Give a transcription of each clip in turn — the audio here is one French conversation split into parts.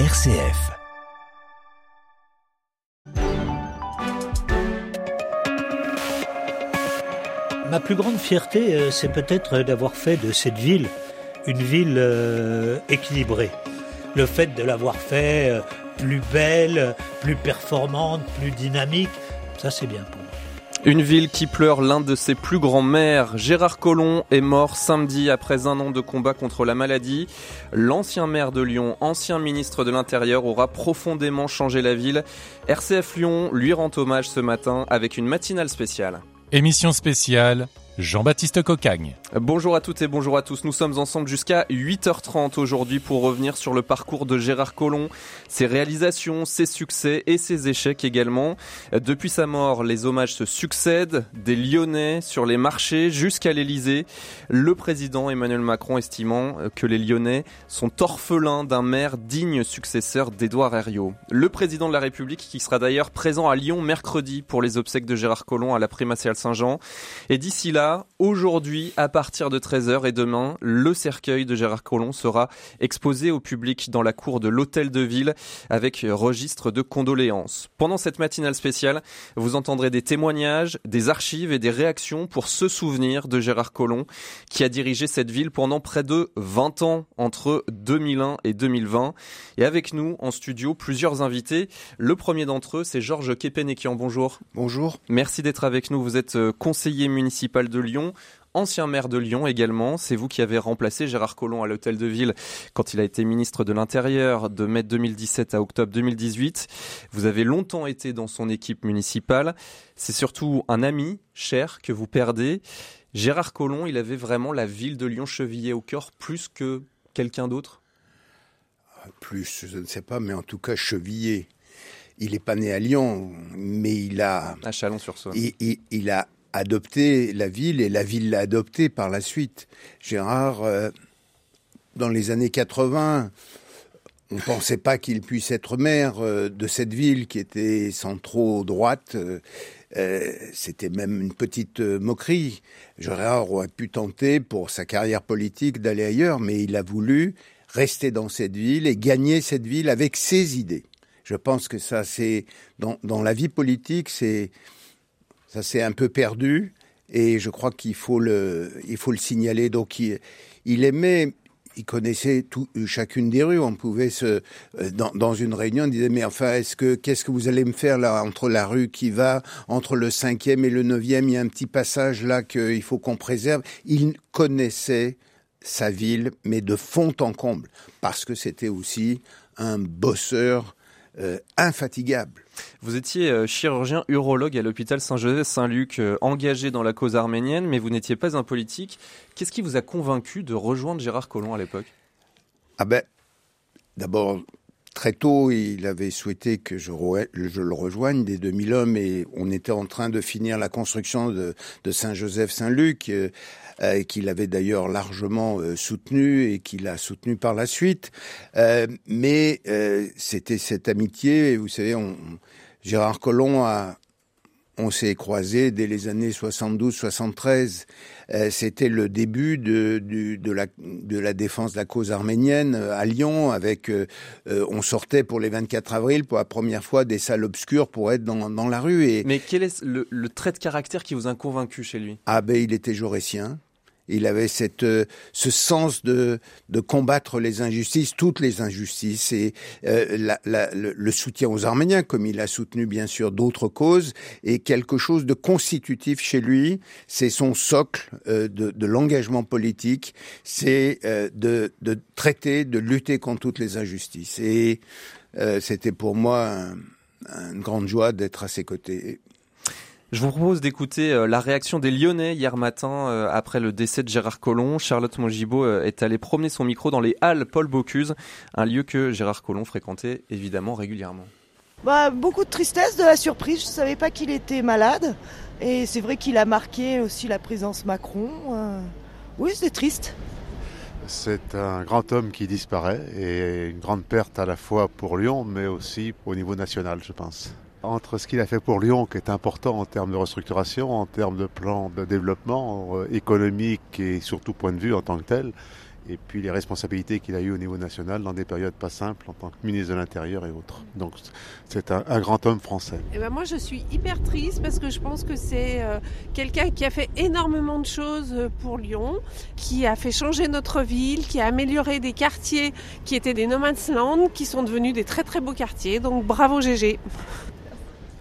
RCF. Ma plus grande fierté, euh, c'est peut-être d'avoir fait de cette ville une ville euh, équilibrée. Le fait de l'avoir fait euh, plus belle, plus performante, plus dynamique, ça c'est bien pour. Une ville qui pleure l'un de ses plus grands maires. Gérard Collomb est mort samedi après un an de combat contre la maladie. L'ancien maire de Lyon, ancien ministre de l'Intérieur, aura profondément changé la ville. RCF Lyon lui rend hommage ce matin avec une matinale spéciale. Émission spéciale Jean-Baptiste Cocagne. Bonjour à toutes et bonjour à tous. Nous sommes ensemble jusqu'à 8h30 aujourd'hui pour revenir sur le parcours de Gérard Collomb, ses réalisations, ses succès et ses échecs également. Depuis sa mort, les hommages se succèdent, des Lyonnais sur les marchés jusqu'à l'Elysée. Le président Emmanuel Macron estimant que les Lyonnais sont orphelins d'un maire digne successeur d'Édouard Herriot. Le président de la République qui sera d'ailleurs présent à Lyon mercredi pour les obsèques de Gérard Collomb à la Primatiale Saint-Jean. Et d'ici là, aujourd'hui, à partir de 13h et demain, le cercueil de Gérard Collomb sera exposé au public dans la cour de l'Hôtel de Ville avec registre de condoléances. Pendant cette matinale spéciale, vous entendrez des témoignages, des archives et des réactions pour se souvenir de Gérard Collomb qui a dirigé cette ville pendant près de 20 ans entre 2001 et 2020. Et avec nous en studio, plusieurs invités. Le premier d'entre eux, c'est Georges Kepenekian. Bonjour. Bonjour. Merci d'être avec nous. Vous êtes euh, conseiller municipal de Lyon, ancien maire de Lyon également. C'est vous qui avez remplacé Gérard Collomb à l'hôtel de ville quand il a été ministre de l'Intérieur de mai 2017 à octobre 2018. Vous avez longtemps été dans son équipe municipale. C'est surtout un ami cher que vous perdez. Gérard Collomb, il avait vraiment la ville de Lyon chevillée au cœur plus que quelqu'un d'autre? Plus, je ne sais pas, mais en tout cas chevillé. Il n'est pas né à Lyon, mais il a. À Chalon-sur-Saône. Il, il, il a adopté la ville et la ville l'a adopté par la suite. Gérard, euh, dans les années 80, on ne pensait pas qu'il puisse être maire euh, de cette ville qui était centro-droite. Euh, C'était même une petite euh, moquerie. Gérard aurait pu tenter pour sa carrière politique d'aller ailleurs, mais il a voulu rester dans cette ville et gagner cette ville avec ses idées. Je pense que ça, c'est dans, dans la vie politique, c'est ça s'est un peu perdu et je crois qu'il faut le, il faut le signaler. Donc il, aimait, il connaissait tout, chacune des rues. On pouvait se, euh, dans, dans une réunion, on disait mais enfin est-ce que qu'est-ce que vous allez me faire là entre la rue qui va entre le cinquième et le neuvième, il y a un petit passage là qu'il faut qu'on préserve. Il connaissait sa ville, mais de fond en comble, parce que c'était aussi un bosseur euh, infatigable. Vous étiez euh, chirurgien urologue à l'hôpital Saint-Joseph-Saint-Luc, euh, engagé dans la cause arménienne, mais vous n'étiez pas un politique. Qu'est-ce qui vous a convaincu de rejoindre Gérard Collomb à l'époque? Ah ben, d'abord, très tôt, il avait souhaité que je, le rejoigne dès 2001, mais on était en train de finir la construction de, Saint-Joseph-Saint-Luc, euh, euh, qu'il avait d'ailleurs largement euh, soutenu et qu'il a soutenu par la suite. Mais c'était cette amitié, vous savez, Gérard Collomb a, on s'est croisés dès les années 72-73. Euh, C'était le début de, de, de, la, de la défense de la cause arménienne euh, à Lyon. Avec, euh, on sortait pour les 24 avril pour la première fois des salles obscures pour être dans, dans la rue. Et... Mais quel est le, le, trait de caractère qui vous a convaincu chez lui? Ah ben, il était jaurétien. Il avait cette, euh, ce sens de, de combattre les injustices, toutes les injustices, et euh, la, la, le, le, soutien aux Arméniens, comme il a soutenu bien sûr d'autres causes, et quelque chose de constitutif chez lui. C'est son socle euh, de, de l'engagement politique, c'est euh, de, de, traiter, de lutter contre toutes les injustices. Et euh, c'était pour moi un, une grande joie d'être à ses côtés. Je vous propose d'écouter euh, la réaction des Lyonnais hier matin euh, après le décès de Gérard Collomb. Charlotte Mongibaud euh, est allée promener son micro dans les Halles Paul Bocuse, un lieu que Gérard Collomb fréquentait évidemment régulièrement. Bah, beaucoup de tristesse, de la surprise. Je ne savais pas qu'il était malade. Et c'est vrai qu'il a marqué aussi la présence Macron. Oui, c'est triste. C'est un grand homme qui disparaît et une grande perte à la fois pour Lyon, mais aussi au niveau national, je pense entre ce qu'il a fait pour Lyon, qui est important en termes de restructuration, en termes de plan de développement euh, économique et surtout point de vue en tant que tel, et puis les responsabilités qu'il a eues au niveau national dans des périodes pas simples en tant que ministre de l'Intérieur et autres. Donc c'est un, grand homme français. Eh ben moi je suis hyper triste parce que je pense que c'est euh, quelqu'un qui a fait énormément de choses pour Lyon, qui a fait changer notre ville, qui a amélioré des quartiers qui étaient des no man's land, qui sont devenus des très très beaux quartiers. Donc bravo GG.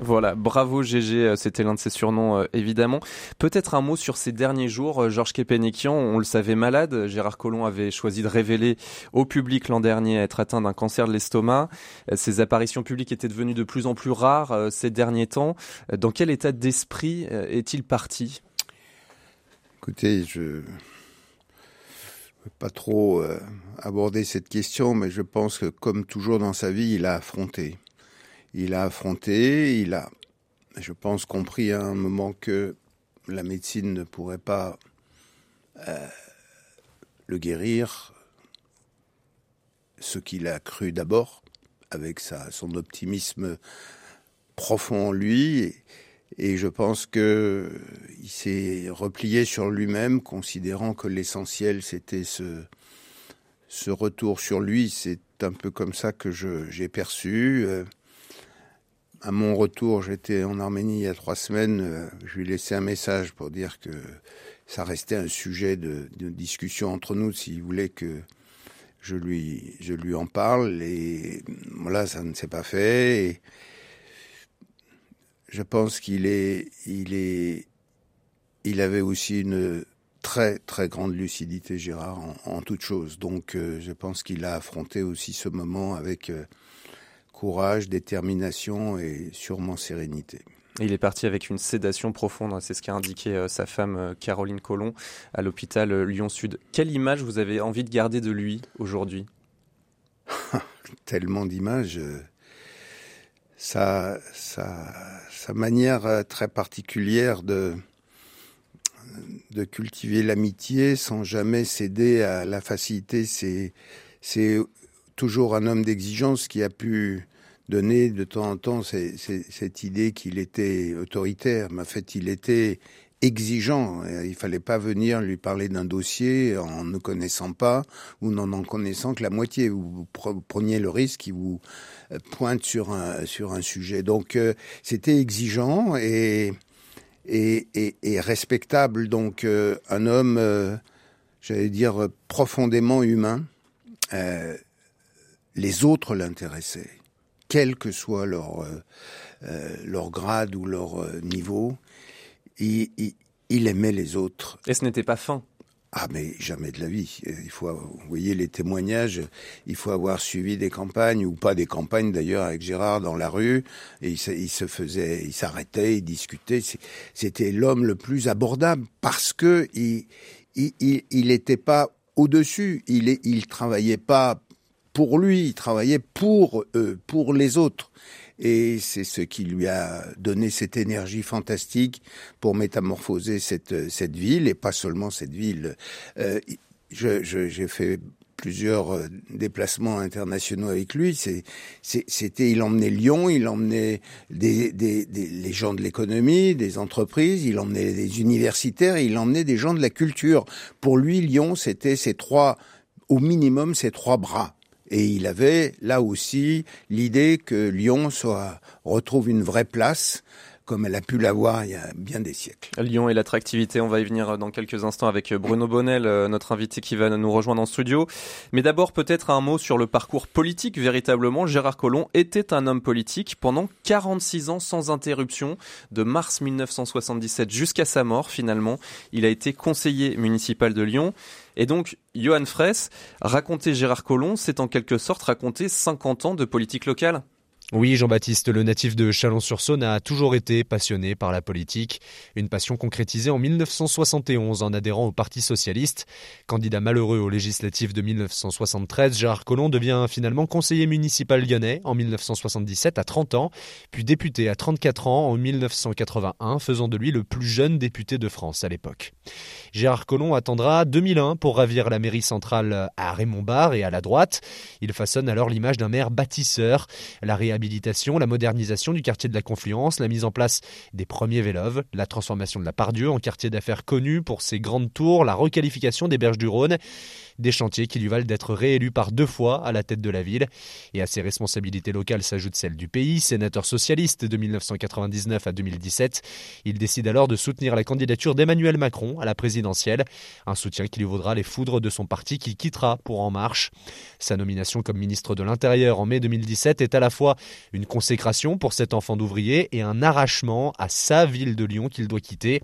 Voilà, bravo GG, euh, c'était l'un de ses surnoms euh, évidemment. Peut-être un mot sur ces derniers jours. Euh, Georges Kepenikian, on le savait malade. Gérard Collomb avait choisi de révéler au public l'an dernier être atteint d'un cancer de l'estomac. Ses apparitions publiques étaient devenues de plus en plus rares ces derniers temps. Dans quel état d'esprit est-il parti? Écoutez, je ne veux pas trop aborder cette question, mais je pense que comme toujours dans sa vie, il a affronté il a affronté, il a, je pense, compris à un moment que la médecine ne pourrait pas euh, le guérir, ce qu'il a cru d'abord, avec son optimisme profond en lui. Et, je pense que il s'est replié sur lui-même, considérant que l'essentiel c'était ce, ce retour sur lui. C'est un peu comme ça que j'ai perçu. À mon retour, j'étais en Arménie il y a trois semaines, euh, je lui ai laissé un message pour dire que ça restait un sujet de, discussion entre nous, s'il voulait que je lui, je lui en parle. Et voilà, ça ne s'est pas fait. Je pense qu'il est, il est, il avait aussi une très très grande lucidité, Gérard, en, en toute chose. Donc, euh, je pense qu'il a affronté aussi ce moment avec euh, courage, détermination et sûrement sérénité. Il est parti avec une sédation profonde, c'est ce qu'a indiqué euh, sa femme euh, Caroline Collomb à l'hôpital euh, Lyon-Sud. Quelle image vous avez envie de garder de lui aujourd'hui? Tellement d'images. Sa, sa, sa, manière très particulière de, de cultiver l'amitié sans jamais céder à la facilité, c'est toujours un homme d'exigence qui a pu donner de temps en temps cette idée qu'il était autoritaire, mais en fait il était exigeant. Il fallait pas venir lui parler d'un dossier en ne connaissant pas ou n'en en connaissant que la moitié. Vous preniez le risque qu'il vous pointe sur un, sur un sujet. Donc euh, c'était exigeant et, et, et, respectable. Donc euh, un homme, euh, j'allais dire, profondément humain. les autres l'intéressaient quel que soit leur, euh, euh, leur grade ou leur euh, niveau, il, il, aimait les autres. Et ce n'était pas fin ah mais jamais de la vie. Il faut, vous voyez les témoignages. Il faut avoir suivi des campagnes ou pas des campagnes d'ailleurs avec Gérard dans la rue. Et il se, faisait, il s'arrêtait, il discutait. C'était l'homme le plus abordable parce que il, il, était pas au-dessus. Il, il travaillait pas pour lui, il travaillait pour eux, pour les autres. Et c'est ce qui lui a donné cette énergie fantastique pour métamorphoser cette, cette ville, et pas seulement cette ville. Euh, j'ai je, fait plusieurs euh, déplacements internationaux avec lui. C'était, il emmenait Lyon, il emmenait des, des, des les gens de l'économie, des entreprises, il emmenait des universitaires, il emmenait des gens de la culture. Pour lui, Lyon, c'était ces trois, au minimum, ces trois bras. Et il avait là aussi l'idée que Lyon soit, retrouve une vraie place comme elle a pu l'avoir il y a bien des siècles. Lyon et l'attractivité, on va y venir dans quelques instants avec Bruno Bonnel, euh, notre invité qui va nous rejoindre en studio. Mais d'abord peut-être un mot sur le parcours politique véritablement. Gérard Collomb était un homme politique pendant 46 ans sans interruption, de mars 1977 jusqu'à sa mort finalement. Il a été conseiller municipal de Lyon. Et donc, Johan Fraisse, raconter Gérard Collomb, c'est en quelque sorte raconter 50 ans de politique locale oui, Jean-Baptiste, le natif de Chalon-sur-Saône a toujours été passionné par la politique, une passion concrétisée en 1971 en adhérant au Parti socialiste. Candidat malheureux aux législatives de 1973, Gérard Collomb devient finalement conseiller municipal lyonnais en 1977 à 30 ans, puis député à 34 ans en 1981, faisant de lui le plus jeune député de France à l'époque. Gérard Collomb attendra 2001 pour ravir la mairie centrale à Raymond-Barre et à la droite. Il façonne alors l'image d'un maire bâtisseur, la la modernisation du quartier de la Confluence, la mise en place des premiers véloves, la transformation de la Pardieu en quartier d'affaires connu pour ses grandes tours, la requalification des berges du Rhône. Des chantiers qui lui valent d'être réélu par deux fois à la tête de la ville. Et à ses responsabilités locales s'ajoute celle du pays, sénateur socialiste de 1999 à 2017. Il décide alors de soutenir la candidature d'Emmanuel Macron à la présidentielle, un soutien qui lui vaudra les foudres de son parti qu'il quittera pour En Marche. Sa nomination comme ministre de l'Intérieur en mai 2017 est à la fois une consécration pour cet enfant d'ouvrier et un arrachement à sa ville de Lyon qu'il doit quitter.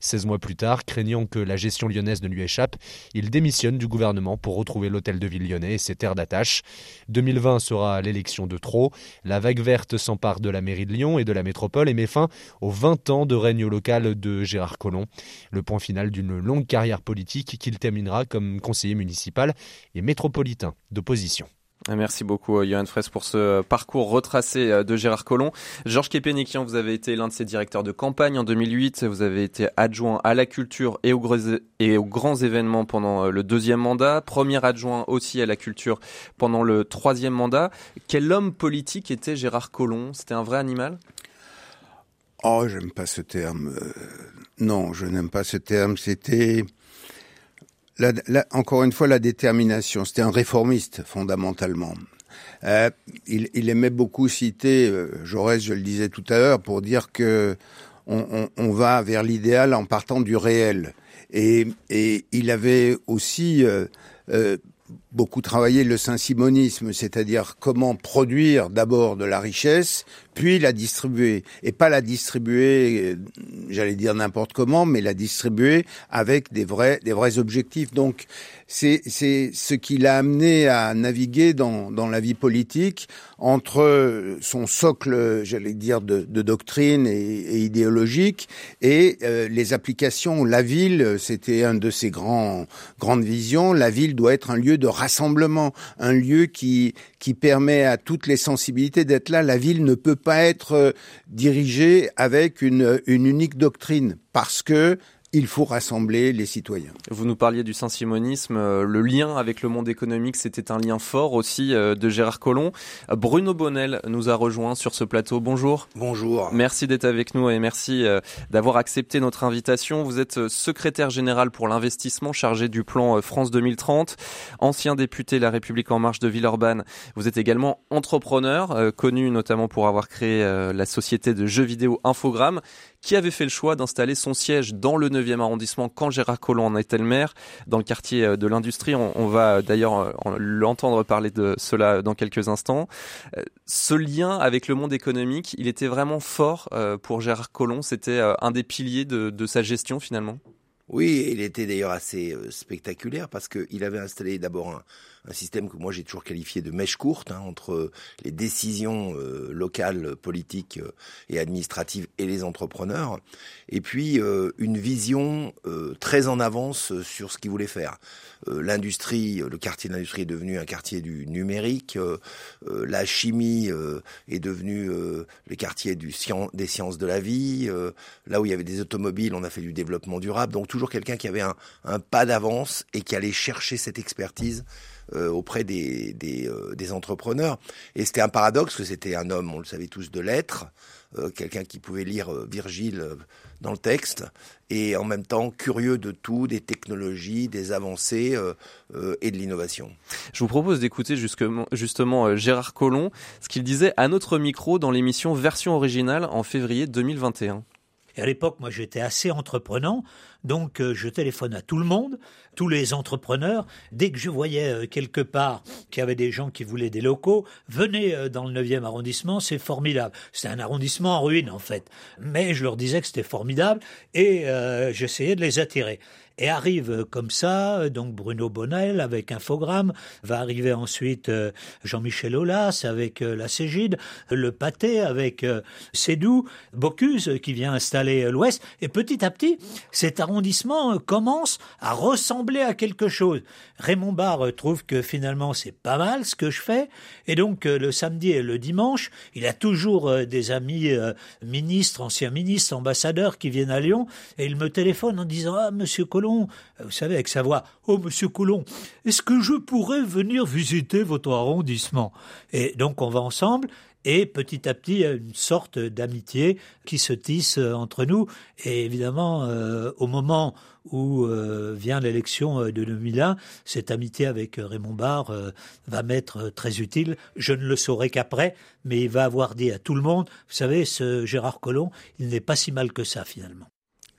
16 mois plus tard, craignant que la gestion lyonnaise ne lui échappe, il démissionne du gouvernement pour retrouver l'hôtel de ville lyonnais et ses terres d'attache. 2020 sera l'élection de trop. La vague verte s'empare de la mairie de Lyon et de la métropole et met fin aux 20 ans de règne local de Gérard Collomb. Le point final d'une longue carrière politique qu'il terminera comme conseiller municipal et métropolitain d'opposition. Merci beaucoup, euh, Johan Fraisse, pour ce euh, parcours retracé euh, de Gérard Collomb. Georges Kepenikian, vous avez été l'un de ses directeurs de campagne en 2008. Vous avez été adjoint à la culture et aux, et aux grands événements pendant le deuxième mandat. Premier adjoint aussi à la culture pendant le troisième mandat. Quel homme politique était Gérard Collomb? C'était un vrai animal? Oh, j'aime pas ce terme. non, je n'aime pas ce terme. C'était encore une fois, la détermination. C'était un réformiste, fondamentalement. Euh, il, aimait beaucoup citer euh, Jaurès, je le disais tout à l'heure, pour dire que on, va vers l'idéal en partant du réel. Et, il avait aussi euh, beaucoup travaillé le saint-simonisme, c'est-à-dire comment produire d'abord de la richesse, puis la distribuer. Et pas la distribuer, euh, j'allais dire n'importe comment, mais la distribuer avec des vrais, des vrais objectifs. Donc, c'est, ce qui l'a amené à naviguer dans, dans la vie politique entre son socle, j'allais dire, de, de doctrine et, et, idéologique et euh, les applications. La ville, c'était un de ses grands, grandes visions. La ville doit être un lieu de rassemblement, un lieu qui, qui permet à toutes les sensibilités d'être là. La ville ne peut pas être euh, dirigée avec une, une unique doctrine parce que il faut rassembler les citoyens. Vous nous parliez du saint-simonisme, euh, le lien avec le monde économique, c'était un lien fort aussi euh, de Gérard Collomb. Bruno Bonnel nous a rejoint sur ce plateau. Bonjour. Bonjour. Merci d'être avec nous et merci euh, d'avoir accepté notre invitation. Vous êtes secrétaire général pour l'investissement chargé du plan France 2030, ancien député La République en marche de Villeurbanne. Vous êtes également entrepreneur, connu notamment pour avoir créé la société de jeux vidéo Infogrames qui avait fait le choix d'installer son siège dans le 9e arrondissement quand Gérard Collomb en était le maire, dans le quartier euh, de l'industrie. On, va euh, d'ailleurs euh, l'entendre parler de cela dans quelques instants. Ce lien avec le monde économique, il était vraiment fort pour Gérard Collomb? C'était un des piliers de, de sa gestion finalement? Oui, il était d'ailleurs assez spectaculaire parce qu'il avait installé d'abord un, un système que moi j'ai toujours qualifié de mèche courte hein, entre les décisions euh, locales, politiques euh, et administratives et les entrepreneurs, et puis euh, une vision très en avance sur ce qu'ils voulaient faire. L'industrie, le quartier de l'industrie est devenu un quartier du numérique, la chimie est devenu le quartier du des sciences de la vie, là où il y avait des automobiles, on a fait du développement durable, donc toujours quelqu'un qui avait un, un pas d'avance et qui allait chercher cette expertise euh, auprès des, des, euh, des, entrepreneurs. Et c'était un paradoxe que c'était un homme, on le savait tous, de lettres, euh, quelqu'un qui pouvait lire Virgile dans le texte, et en même temps curieux de tout, des technologies, des avancées et de l'innovation. Je vous propose d'écouter justement, justement Gérard Collomb, ce qu'il disait à notre micro dans l'émission Version originale en février 2021. Et à l'époque, moi, j'étais assez entreprenant, donc je téléphone à tout le monde tous les entrepreneurs, dès que je voyais euh, quelque part qu'il y avait des gens qui voulaient des locaux, venez euh, dans le 9e arrondissement, c'est formidable. C'est un arrondissement en ruine en fait. Mais je leur disais que c'était formidable et euh, j'essayais de les attirer. Et arrive comme ça, donc Bruno Bonnel avec Infogramme, va arriver ensuite Jean-Michel Aulas avec la Cégide, le Pâté avec Cédou, Bocuse qui vient installer l'Ouest. Et petit à petit, cet arrondissement commence à ressembler à quelque chose. Raymond Barre trouve que finalement c'est pas mal ce que je fais, et donc euh, le samedi et le dimanche, il a toujours euh, des amis euh, ministres, anciens ministres, ambassadeurs qui viennent à Lyon, et il me téléphone en disant Ah, monsieur Colomb, vous savez, avec sa voix, Oh, monsieur Colomb, est-ce que je pourrais venir visiter votre arrondissement? Et donc on va ensemble, et petit à petit une sorte d'amitié qui se tisse entre nous. Et évidemment, au moment où vient l'élection de 2001, cette amitié avec Raymond Barre va m'être très utile. Je ne le saurai qu'après, mais il va avoir dit à tout le monde, vous savez, ce Gérard Collomb, il n'est pas si mal que ça finalement.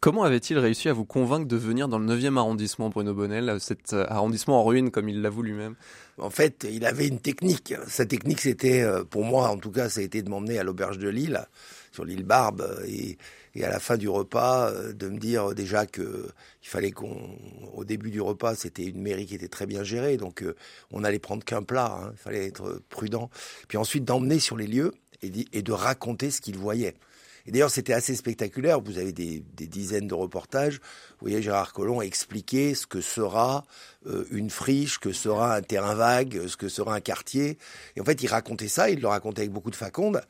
Comment avait-il réussi à vous convaincre de venir dans le 9e arrondissement, Bruno Bonnel, cet euh, arrondissement en ruine comme il l'avoue lui-même? En fait, il avait une technique. Sa technique, c'était, euh, pour moi en tout cas, ça a été de m'emmener à l'auberge de Lille, sur l'île Barbe, et, à la fin du repas, euh, de me dire déjà que il fallait qu'on, au début du repas, c'était une mairie qui était très bien gérée, donc on allait prendre qu'un plat, hein, il fallait être prudent. Puis ensuite d'emmener sur les lieux et de raconter ce qu'il voyait. Et d'ailleurs, c'était assez spectaculaire. Vous avez des, dizaines de reportages. Vous voyez Gérard Collomb expliquer ce que sera euh, une friche, que sera un terrain vague, ce que sera un quartier. Et en fait, il racontait ça, il le racontait avec beaucoup de faconde.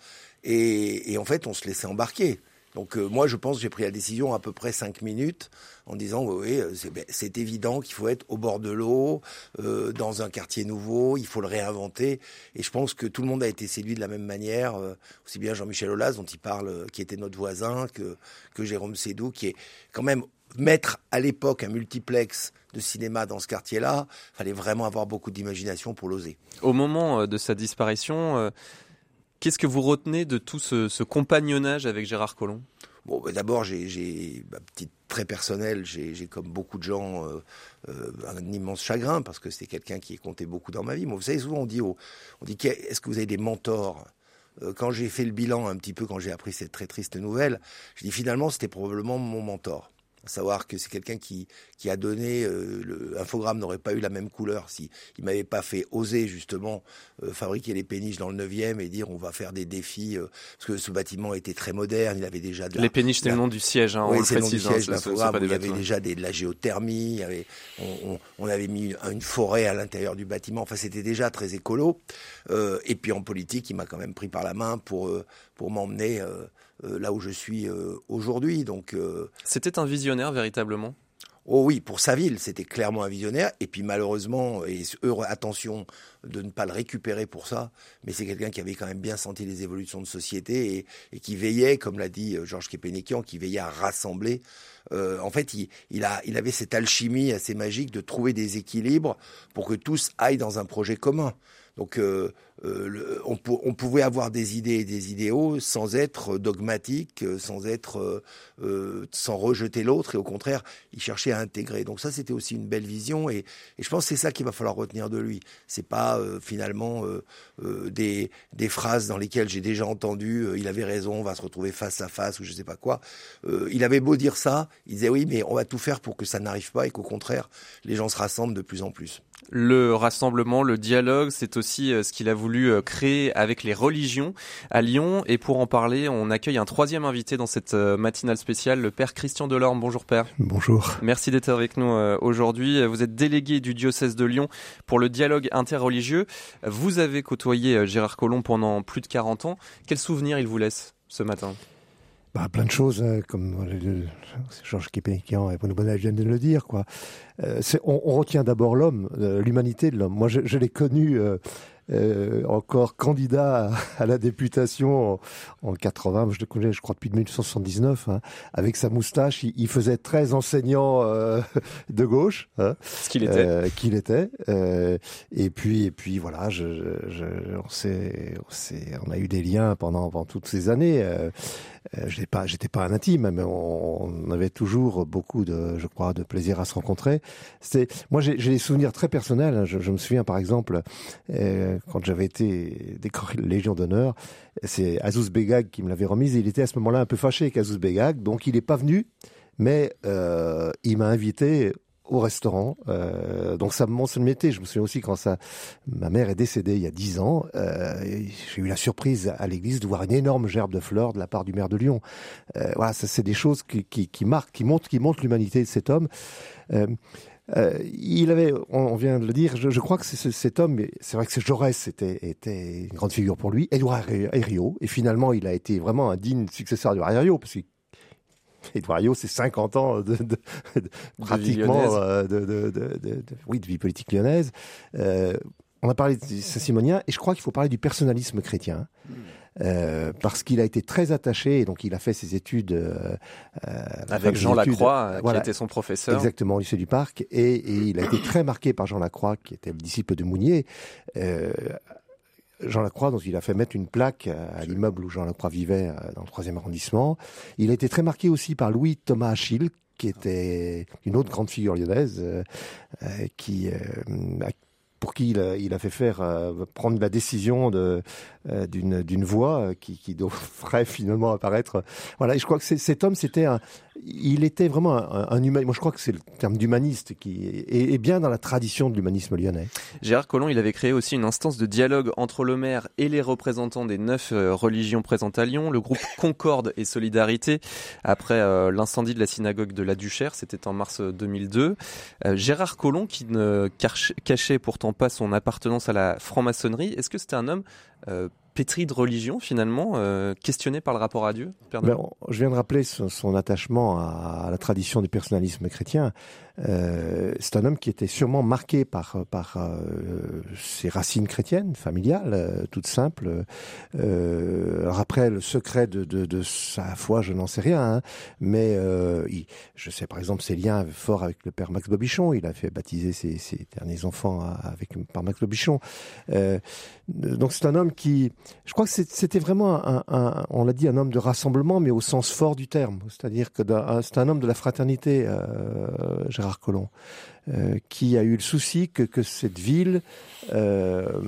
Et, et en fait, on se laissait embarquer. Donc euh, moi, je pense j'ai pris la décision à peu près cinq minutes en disant, oui, euh, ben, c'est évident qu'il faut être au bord de l'eau, euh, dans un quartier nouveau, il faut le réinventer. Et je pense que tout le monde a été séduit de la même manière, aussi bien Jean-Michel Aulas, dont il parle, qui était notre voisin, que, que Jérôme Sédou, qui est quand même mettre à l'époque un multiplex de cinéma dans ce quartier-là, fallait vraiment avoir beaucoup d'imagination pour l'oser. Au moment de sa disparition, Qu'est-ce que vous retenez de tout ce, compagnonnage avec Gérard Collomb? Bon, bah, d'abord, j'ai, petite très personnel, j'ai comme beaucoup de gens euh, euh, un immense chagrin parce que c'est quelqu'un qui a compté beaucoup dans ma vie. Vous savez, souvent on dit, on dit, est-ce que vous avez des mentors? Euh, Quand j'ai fait le bilan un petit peu, quand j'ai appris cette très triste nouvelle, je dis finalement c'était probablement mon mentor à savoir que c'est quelqu'un qui, qui a donné euh, l'infogramme n'aurait pas eu la même couleur si il m'avait pas fait oser justement euh, fabriquer les péniches dans le 9e et dire on va faire des défis euh, parce que ce bâtiment était très moderne il avait déjà de les péniches c'était le nom du siège hein, oui, on le nom du siège hein, il y avait déjà des, de la géothermie il y avait, on, on, avait mis une forêt à l'intérieur du bâtiment. Enfin c'était déjà très écolo. Et puis en politique il m'a quand même pris par la main pour pour m'emmener euh, là où je suis euh, aujourd'hui. Donc, euh, c'était un visionnaire véritablement? Oh oui, pour sa ville, c'était clairement un visionnaire. Et puis malheureusement, et heureux, attention de ne pas le récupérer pour ça, mais c'est quelqu'un qui avait quand même bien senti les évolutions de société et, qui veillait, comme l'a dit Georges Kepenikian, qui veillait à rassembler. en fait, il, il, a, il avait cette alchimie assez magique de trouver des équilibres pour que tous aillent dans un projet commun. Donc euh, euh, on, pouvait avoir des idées et des idéaux sans être dogmatique, euh, sans être, sans rejeter l'autre, et au contraire, il cherchait à intégrer. Donc ça, c'était aussi une belle vision, et, je pense c'est ça qu'il va falloir retenir de lui. C'est pas finalement des, phrases dans lesquelles j'ai déjà entendu, il avait raison, on va se retrouver face à face ou je sais pas quoi. il avait beau dire ça, il disait oui, mais on va tout faire pour que ça n'arrive pas et qu'au contraire, les gens se rassemblent de plus en plus. Le rassemblement, le dialogue, c'est aussi euh, ce qu'il a voulu euh, créer avec les religions à Lyon. Et pour en parler, on accueille un troisième invité dans cette euh, matinale spéciale, le père Christian Delorme. Bonjour père. Bonjour. Merci d'être avec nous aujourd'hui. Vous êtes délégué du diocèse de Lyon pour le dialogue interreligieux. Vous avez côtoyé Gérard Collomb pendant plus de 40 ans. Quel souvenir il vous laisse ce matin? Bah, plein de choses, hein, comme Georges Képékian et Bruno Bonnel viennent de le dire. Quoi. Euh, on, on, retient d'abord l'homme, euh, l'humanité de l'homme. Moi, je, je l'ai connu euh, euh, encore candidat à, la députation en, en, 80, je le connais, je crois depuis 1979, hein, avec sa moustache, il, il faisait très enseignant euh, de gauche, hein, ce qu'il était, euh, qu'il était. Euh, et puis, et puis voilà, je, je, on, s'est, on, on, a eu des liens pendant, pendant toutes ces années. Euh, euh j'étais pas, j'étais pas un intime, mais on, on, avait toujours beaucoup de, je crois, de plaisir à se rencontrer. C'est, moi, j'ai, des souvenirs très personnels. Hein. Je, je, me souviens, par exemple, euh, quand j'avais été décoré Légion d'honneur, c'est Azouz Begag qui me l'avait remise. Il était à ce moment-là un peu fâché avec Azouz Begag, donc il n'est pas venu, mais euh, il m'a invité au restaurant. Euh, donc ça me mettait. Je me souviens aussi quand ça, ma mère est décédée il y a dix ans. Euh, j'ai eu la surprise à l'église de voir une énorme gerbe de fleurs de la part du maire de Lyon. Voilà, c'est des choses qui, qui, marquent, qui montrent, qui montrent l'humanité de cet homme. Euh, il avait, on, vient de le dire, je, crois que c'est cet homme, c'est vrai que Jaurès était, était une grande figure pour lui, Edouard Herriot, et finalement il a été vraiment un digne successeur de Herriot, parce que Edouard Herriot, c'est 50 ans de, de, de pratiquement euh, de, oui, de vie politique lyonnaise. Euh, on a parlé de Saint-Simonien, et je crois qu'il faut parler du personnalisme chrétien. Euh, parce qu'il a été très attaché, et donc il a fait ses études euh, avec Jean Lacroix, qui était son professeur. Exactement, au lycée du Parc, et, et, il a été très marqué par Jean Lacroix, qui était le disciple de Mounier. Jean Lacroix, dont il a fait mettre une plaque à l'immeuble où Jean Lacroix vivait dans le troisième arrondissement. Il a été très marqué aussi par Louis Thomas Achille, qui était une autre grande figure lyonnaise, euh, euh, qui euh, pour qui il a, fait faire prendre la décision de d'une d'une voix qui, qui devrait finalement apparaître. Voilà, et je crois que cet homme, c'était un, il était vraiment un, humain. Moi, je crois que c'est le terme d'humaniste qui est, bien dans la tradition de l'humanisme lyonnais. Gérard Collomb, il avait créé aussi une instance de dialogue entre le maire et les représentants des neuf euh, religions présentes à Lyon, le groupe Concorde et Solidarité, après euh, l'incendie de la synagogue de la Duchère, c'était en mars 2002. Euh, Gérard Collomb, qui ne cachait pourtant pas son appartenance à la franc-maçonnerie, est-ce que c'était un homme pétri de religion finalement, euh, questionné par le rapport à Dieu ben, Je viens de rappeler son, attachement à, la tradition du personnalisme chrétien. Euh, c'est un homme qui était sûrement marqué par, euh, ses racines chrétiennes, familiales, euh, toutes simples. Après, le secret de, sa foi, je n'en sais rien, hein, mais je sais par exemple ses liens forts avec le père Max Bobichon. Il a fait baptiser ses, derniers enfants avec par Max Bobichon. donc c'est un homme qui, je crois que c'était vraiment, un, on l'a dit, un homme de rassemblement, mais au sens fort du terme. C'est-à-dire que c'est un homme de la fraternité. Gérard Collomb, euh, qui a eu le souci que, cette ville euh,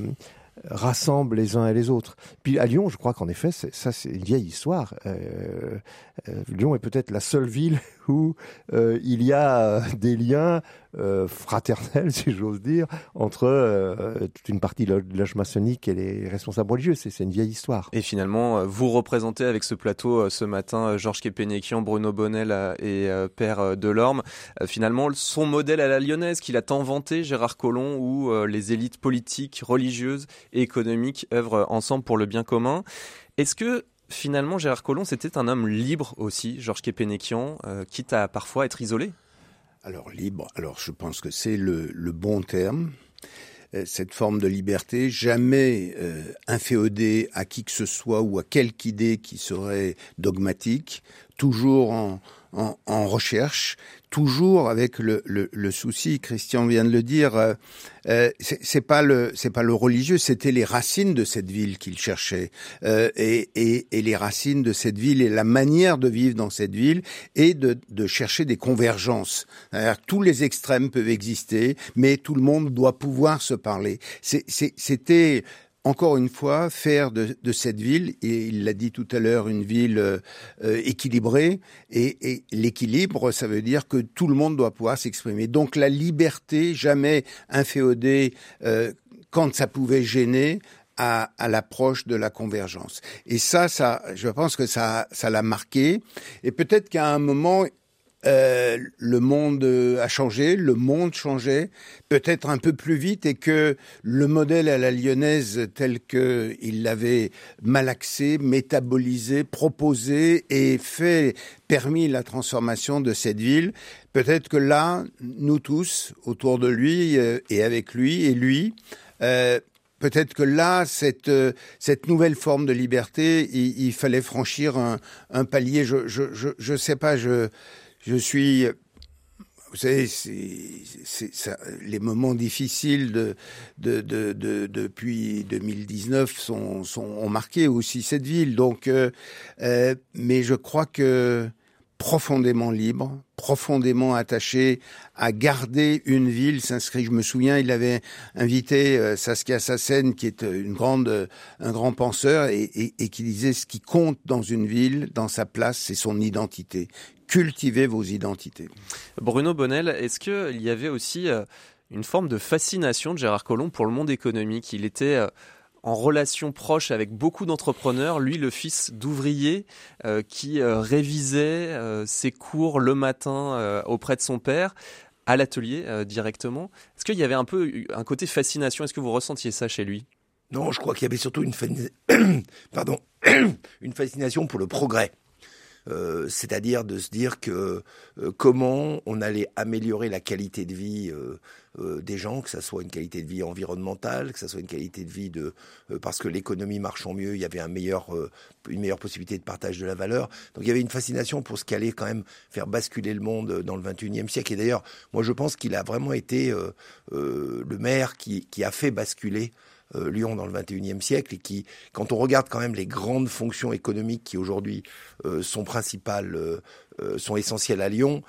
rassemble les uns et les autres. Puis à Lyon, je crois qu'en effet, ça c'est une vieille histoire. Euh, Lyon est peut-être la seule ville où euh, il y a euh, des liens euh, fraternels, si j'ose dire, entre toute une partie de l'âge maçonnique et les responsables religieux. C'est une vieille histoire. Et finalement, vous représentez avec ce plateau ce matin Georges Kepenekian, Bruno Bonnel et Père Delorme. finalement, son modèle à la lyonnaise qu'il a tant vanté, Gérard Collomb, où les élites politiques, religieuses et économiques œuvrent ensemble pour le bien commun. Est-ce que finalement, Gérard Collomb, c'était un homme libre aussi, Georges Kepenekian, euh, quitte à parfois être isolé Alors, libre, alors je pense que c'est le, bon terme. Euh, cette forme de liberté, jamais euh, inféodée à qui que ce soit ou à quelque idée qui serait dogmatique, toujours en, en, recherche, toujours avec le, le, le, souci, Christian vient de le dire, euh, euh c'est pas le c'est pas le religieux, c'était les racines de cette ville qu'il cherchait euh, et, et, et, les racines de cette ville et la manière de vivre dans cette ville et de, de chercher des convergences. Tous les extrêmes peuvent exister, mais tout le monde doit pouvoir se parler. C'était encore une fois, faire de, cette ville, et il l'a dit tout à l'heure, une ville euh, euh, équilibrée, et, l'équilibre, ça veut dire que tout le monde doit pouvoir s'exprimer. Donc la liberté, jamais inféodée euh, quand ça pouvait gêner, à, à l'approche de la convergence. Et ça, ça, je pense que ça, ça l'a marqué. Et peut-être qu'à un moment, euh, le monde a changé, le monde changeait, peut-être un peu plus vite, et que le modèle à la lyonnaise tel que il l'avait malaxé, métabolisé, proposé et fait, permis la transformation de cette ville, peut-être que là, nous tous, autour de lui euh, et avec lui et lui, euh, peut-être que là, cette, cette nouvelle forme de liberté, il, fallait franchir un, un palier. Je, je, je, je sais pas, je, je suis vous savez, c'est, les moments difficiles de, de, de, de, depuis 2019 sont, sont, ont marqué aussi cette ville. Donc, euh, euh, mais je crois que profondément libre, profondément attaché à garder une ville s'inscrit. Je me souviens, il avait invité euh, Saskia Sassen, qui est une grande, un grand penseur, et, qui disait ce qui compte dans une ville, dans sa place, c'est son identité cultiver vos identités. Bruno Bonnel, est-ce qu'il y avait aussi euh, une forme de fascination de Gérard Collomb pour le monde économique? Il était euh, en relation proche avec beaucoup d'entrepreneurs, lui le fils d'ouvrier euh, qui révisait ses cours le matin auprès de son père à l'atelier directement. Est-ce qu'il y avait un peu un côté fascination? Est-ce que vous ressentiez ça chez lui? Non, je crois qu'il y avait surtout une, fascination pour le progrès. Euh, c'est-à-dire de se dire que euh, comment on allait améliorer la qualité de vie euh, des gens, que ça soit une qualité de vie environnementale, que ça soit une qualité de vie de parce que l'économie marchant mieux, il y avait un meilleur, une meilleure possibilité de partage de la valeur. Donc il y avait une fascination pour ce qui allait quand même faire basculer le monde dans le 21e siècle. Et d'ailleurs, moi je pense qu'il a vraiment été le maire qui, qui a fait basculer euh, Lyon dans le 21e siècle et qui, quand on regarde quand même les grandes fonctions économiques qui aujourd'hui euh, sont principales, euh, sont essentielles à Lyon,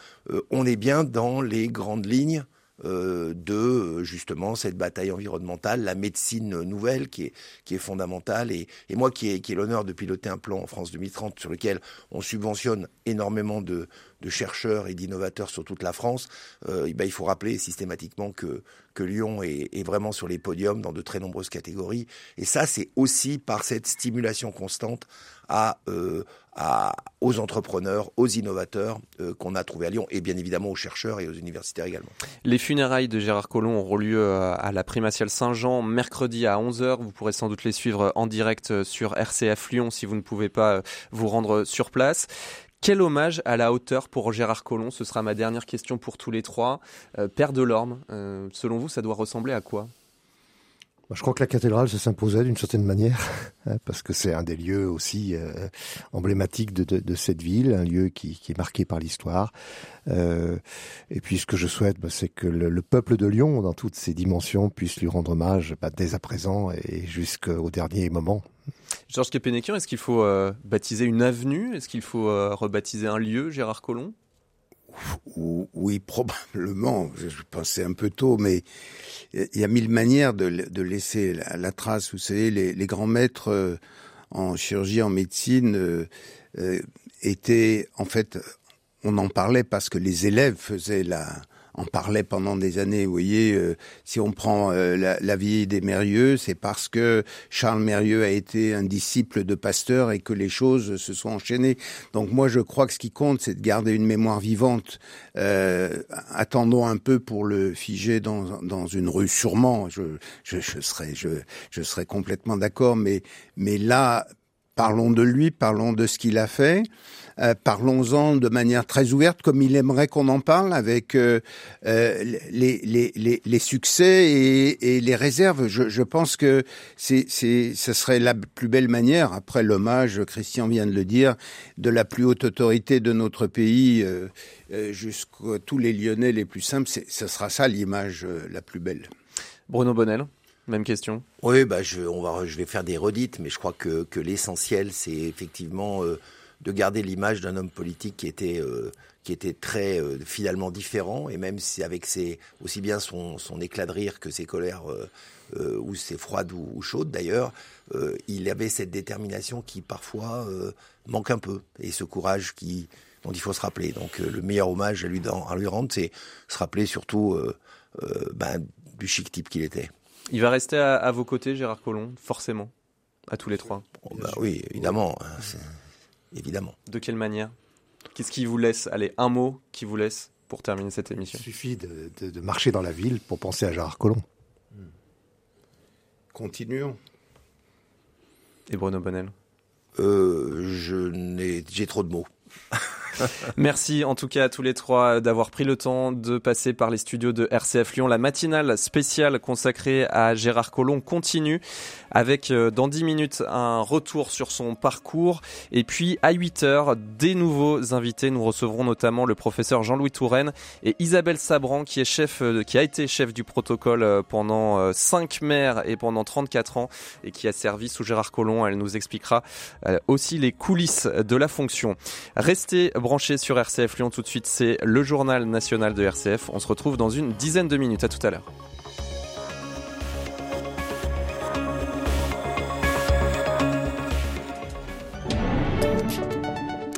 on est bien dans les grandes lignes de justement cette bataille environnementale, la médecine nouvelle qui est, qui est fondamentale. Et, et moi qui ai, qui ai l'honneur de piloter un plan en France 2030 sur lequel on subventionne énormément de, de chercheurs et d'innovateurs sur toute la France, euh, ben, il faut rappeler systématiquement que, que Lyon est, est, vraiment sur les podiums dans de très nombreuses catégories. Et ça, c'est aussi par cette stimulation constante euh, aux entrepreneurs, aux innovateurs euh, qu'on a trouvé à Lyon, et bien évidemment aux chercheurs et aux universitaires également. Les funérailles de Gérard Collomb auront lieu euh, à la primatiale Saint-Jean mercredi à 11h. Vous pourrez sans doute les suivre en direct sur RCF Lyon si vous ne pouvez pas vous rendre sur place. Quel hommage à la hauteur pour Gérard Collomb? Ce sera ma dernière question pour tous les trois. Père Delorme, euh, selon vous, ça doit ressembler à quoi? Je crois que la cathédrale, s'imposait d'une certaine manière, hein, parce que c'est un des lieux aussi euh, emblématiques de, cette ville, un lieu qui, est marqué par l'histoire. Euh, et puis ce que je souhaite, bah, c'est que le, le, peuple de Lyon, dans toutes ses dimensions, puisse lui rendre hommage bah, dès à présent et jusqu'au dernier moment. Georges Kepenekian, est-ce qu'il faut euh, baptiser une avenue? Est-ce qu'il faut rebaptiser un lieu, Gérard Collomb? Oui, probablement. Je pensais un peu tôt, mais il y a mille manières de, laisser la, trace. Vous savez, les, les grands maîtres euh, en chirurgie, en médecine, euh, euh, étaient, en fait, on en parlait parce que les élèves faisaient la, en parlait pendant des années. Vous voyez, euh, si on prend euh, la, la, vie des Mérieux, c'est parce que Charles Mérieux a été un disciple de Pasteur et que les choses se sont enchaînées. Donc moi, je crois que ce qui compte, c'est de garder une mémoire vivante. Euh, attendons un peu pour le figer dans, dans une rue, sûrement. Je, je, je serais, je, je serais complètement d'accord. Mais, mais là, parlons de lui, parlons de ce qu'il a fait. Euh, Parlons-en de manière très ouverte, comme il aimerait qu'on en parle, avec euh, euh, les, les, les, les, succès et, et, les réserves. Je, je pense que c'est, c'est, ce serait la plus belle manière, après l'hommage, Christian vient de le dire, de la plus haute autorité de notre pays euh, euh jusqu'à tous les Lyonnais les plus simples. Ce sera ça l'image euh, la plus belle. Bruno Bonnel même question. Oui, bah je, on va, je vais faire des redites, mais je crois que, que l'essentiel, c'est effectivement euh, de garder l'image d'un homme politique qui était euh, qui était très euh, finalement différent et même si avec ses aussi bien son, son éclat de rire que ses colères euh, euh ou ses froides ou, ou chaudes d'ailleurs euh, il avait cette détermination qui parfois manque un peu et ce courage qui dont il faut se rappeler. Donc le meilleur hommage à lui dans, à lui rendre c'est se rappeler surtout ben, du chic type qu'il était. Il va rester à, à, vos côtés Gérard Collomb forcément à tous les trois. oh, bah oui évidemment hein, évidemment. De quelle manière? Qu'est-ce qui vous laisse Allez, un mot qui vous laisse pour terminer cette émission? Il suffit de, de, de marcher dans la ville pour penser à Gérard Collomb. Hmm. Continuons. Et Bruno Bonnel? Euh, Je n'ai, j'ai trop de mots. Merci en tout cas à tous les trois d'avoir pris le temps de passer par les studios de RCF Lyon. La matinale spéciale consacrée à Gérard Collomb continue avec euh, dans 10 minutes un retour sur son parcours et puis à 8 heures des nouveaux invités. Nous recevrons notamment le professeur Jean-Louis Touraine et Isabelle Sabran qui est chef euh, qui a été chef du protocole euh, pendant 5 maires et pendant 34 ans et qui a servi sous Gérard Collomb. Elle nous expliquera aussi les coulisses de la fonction. Restez branchés sur RCF Lyon tout de suite, c'est le journal national de RCF. On se retrouve dans une dizaine de minutes. À tout à l'heure.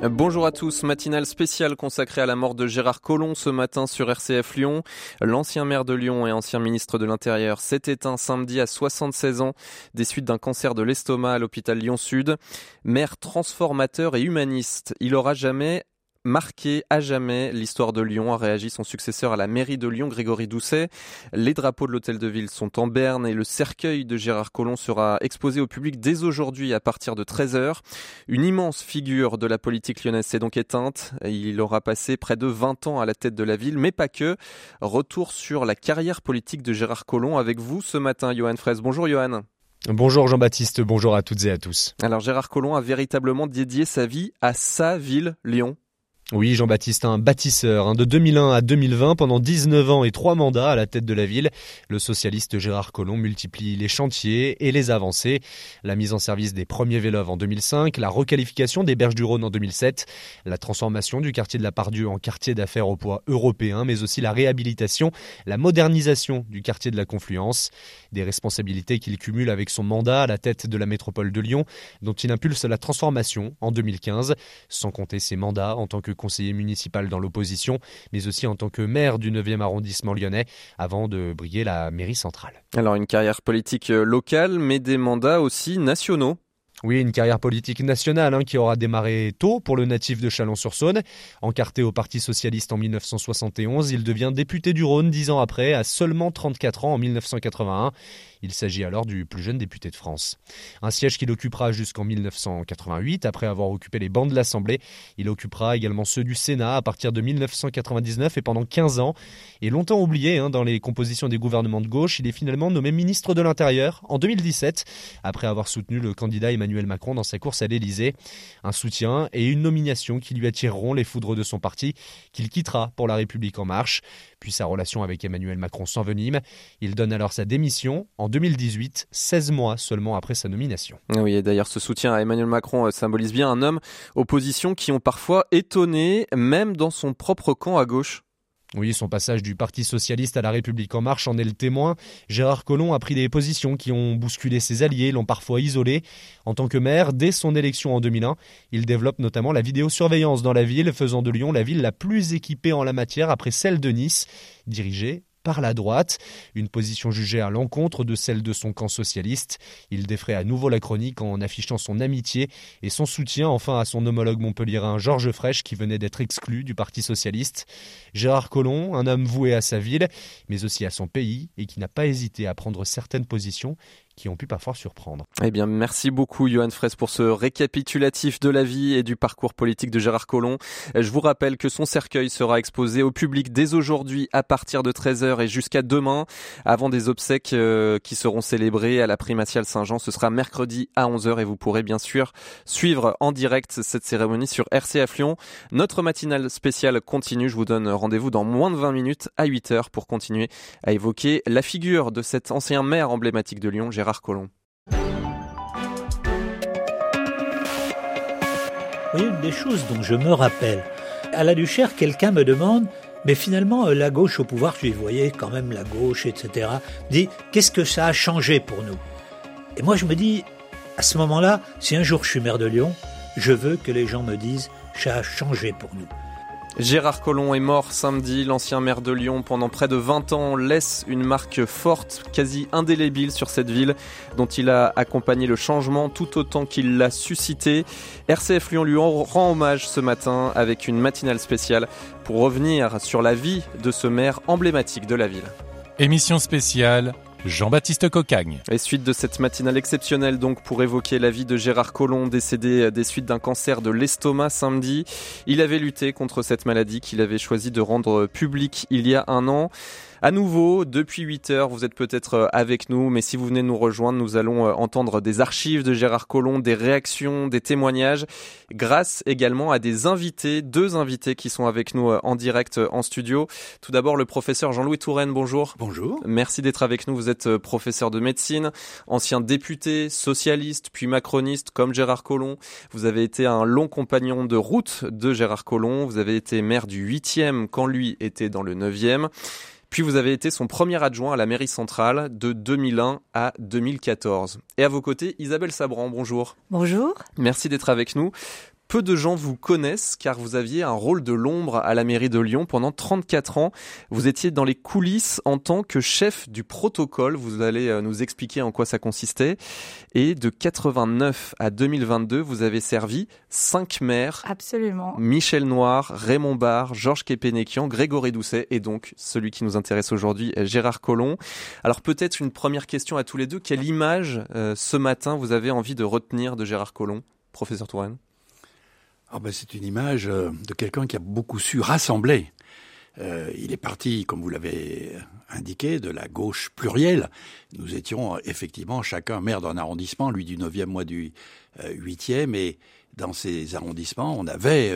Bonjour à tous, matinale spéciale consacrée à la mort de Gérard Collomb ce matin sur RCF Lyon. L'ancien maire de Lyon et ancien ministre de l'Intérieur s'est éteint samedi à 76 ans des suites d'un cancer de l'estomac à l'hôpital Lyon-Sud. Maire transformateur et humaniste, il aura jamais marqué à jamais l'histoire de Lyon, a réagi son successeur à la mairie de Lyon, Grégory Doucet. Les drapeaux de l'hôtel de ville sont en berne et le cercueil de Gérard Collomb sera exposé au public dès aujourd'hui à partir de 13h. Une immense figure de la politique lyonnaise s'est donc éteinte. Il aura passé près de 20 ans à la tête de la ville, mais pas que. Retour sur la carrière politique de Gérard Collomb avec vous ce matin, Johan Fraisse. Bonjour Johan. Bonjour Jean-Baptiste, bonjour à toutes et à tous. Alors Gérard Collomb a véritablement dédié sa vie à sa ville, Lyon. Oui, Jean-Baptiste, un bâtisseur. Hein, de 2001 à 2020, pendant 19 ans et trois mandats à la tête de la ville, le socialiste Gérard Collomb multiplie les chantiers et les avancées. La mise en service des premiers vélos en 2005, la requalification des berges du Rhône en 2007, la transformation du quartier de la Pardieu en quartier d'affaires au poids européen, mais aussi la réhabilitation, la modernisation du quartier de la Confluence. Des responsabilités qu'il cumule avec son mandat à la tête de la métropole de Lyon, dont il impulse la transformation en 2015, sans compter ses mandats en tant que conseiller municipal dans l'opposition, mais aussi en tant que maire du 9e arrondissement lyonnais, avant de briller la mairie centrale. Alors une carrière politique euh, locale, mais des mandats aussi nationaux. Oui, une carrière politique nationale hein, qui aura démarré tôt pour le natif de Chalon-sur-Saône. Encarté au Parti socialiste en 1971, il devient député du Rhône dix ans après, à seulement 34 ans en 1981. Il s'agit alors du plus jeune député de France. Un siège qu'il occupera jusqu'en 1988, après avoir occupé les bancs de l'Assemblée. Il occupera également ceux du Sénat à partir de 1999 et pendant 15 ans. Et longtemps oublié hein, dans les compositions des gouvernements de gauche, il est finalement nommé ministre de l'Intérieur en 2017, après avoir soutenu le candidat Emmanuel Macron dans sa course à l'Élysée. Un soutien et une nomination qui lui attireront les foudres de son parti, qu'il quittera pour La République en marche. Puis sa relation avec Emmanuel Macron s'envenime. Il donne alors sa démission en 2018, 16 mois seulement après sa nomination. Ah oui, et d'ailleurs ce soutien à Emmanuel Macron euh, symbolise bien un homme opposition qui ont parfois étonné, même dans son propre camp à gauche. Oui, son passage du Parti socialiste à la République en marche en est le témoin. Gérard Collomb a pris des positions qui ont bousculé ses alliés, l'ont parfois isolé. En tant que maire, dès son élection en 2001, il développe notamment la vidéosurveillance dans la ville, faisant de Lyon la ville la plus équipée en la matière après celle de Nice, dirigée par la droite, une position jugée à l'encontre de celle de son camp socialiste. Il défrait à nouveau la chronique en affichant son amitié et son soutien enfin à son homologue montpelliérain Georges Frêche qui venait d'être exclu du Parti socialiste. Gérard Collomb, un homme voué à sa ville, mais aussi à son pays et qui n'a pas hésité à prendre certaines positions qui ont pu parfois surprendre. Eh bien, merci beaucoup, Johan Fraisse, pour ce récapitulatif de la vie et du parcours politique de Gérard Collomb. Je vous rappelle que son cercueil sera exposé au public dès aujourd'hui à partir de 13h et jusqu'à demain, avant des obsèques euh, qui seront célébrées à la primatiale Saint-Jean. Ce sera mercredi à 11h et vous pourrez bien sûr suivre en direct cette cérémonie sur RCF Lyon. Notre matinale spéciale continue. Je vous donne rendez-vous dans moins de 20 minutes à 8h pour continuer à évoquer la figure de cet ancien maire emblématique de Lyon, Gérard Gérard. Oui, une des choses dont je me rappelle, à la Duchère, quelqu'un me demande, mais finalement, euh, la gauche au pouvoir, tu voyais quand même la gauche, etc., dit, qu'est-ce que ça a changé pour nous? Et moi, je me dis, à ce moment-là, si un jour je suis maire de Lyon, je veux que les gens me disent, ça a changé pour nous. Gérard Collomb est mort samedi. L'ancien maire de Lyon, pendant près de 20 ans, laisse une marque forte, quasi indélébile sur cette ville, dont il a accompagné le changement tout autant qu'il l'a suscité. RCF Lyon lui rend hommage ce matin avec une matinale spéciale pour revenir sur la vie de ce maire emblématique de la ville. Émission spéciale Jean-Baptiste Cocagne. Et suite de cette matinale exceptionnelle donc pour évoquer la vie de Gérard Collomb décédé des suites d'un cancer de l'estomac samedi. Il avait lutté contre cette maladie qu'il avait choisi de rendre publique il y a un an. À nouveau, depuis 8 heures, vous êtes peut-être euh, avec nous, mais si vous venez nous rejoindre, nous allons euh, entendre des archives de Gérard Collomb, des réactions, des témoignages, grâce également à des invités, deux invités qui sont avec nous euh, en direct en studio. Tout d'abord, le professeur Jean-Louis Touraine, bonjour. Bonjour. Merci d'être avec nous. Vous êtes professeur de médecine, ancien député, socialiste, puis macroniste comme Gérard Collomb. Vous avez été un long compagnon de route de Gérard Collomb. Vous avez été maire du 8e quand lui était dans le 9e. Puis vous avez été son premier adjoint à la mairie centrale de 2001 à 2014. Et à vos côtés, Isabelle Sabran, bonjour. Bonjour. Merci d'être avec nous. Peu de gens vous connaissent car vous aviez un rôle de l'ombre à la mairie de Lyon pendant 34 ans. Vous étiez dans les coulisses en tant que chef du protocole. Vous allez euh, nous expliquer en quoi ça consistait. Et de 89 à 2022, vous avez servi cinq maires. Absolument. Michel Noir, Raymond Barre, Georges Kepenekian, Grégory Doucet et donc celui qui nous intéresse aujourd'hui, Gérard Collomb. Alors peut-être une première question à tous les deux. Quelle image euh, ce matin vous avez envie de retenir de Gérard Collomb, professeur Touraine? Ah ben, c'est une image euh, de quelqu'un qui a beaucoup su rassembler. Euh, il est parti, comme vous l'avez indiqué, de la gauche plurielle. Nous étions effectivement chacun maire d'un arrondissement, lui du 9e, moi du 8e, euh, et dans ces arrondissements, on avait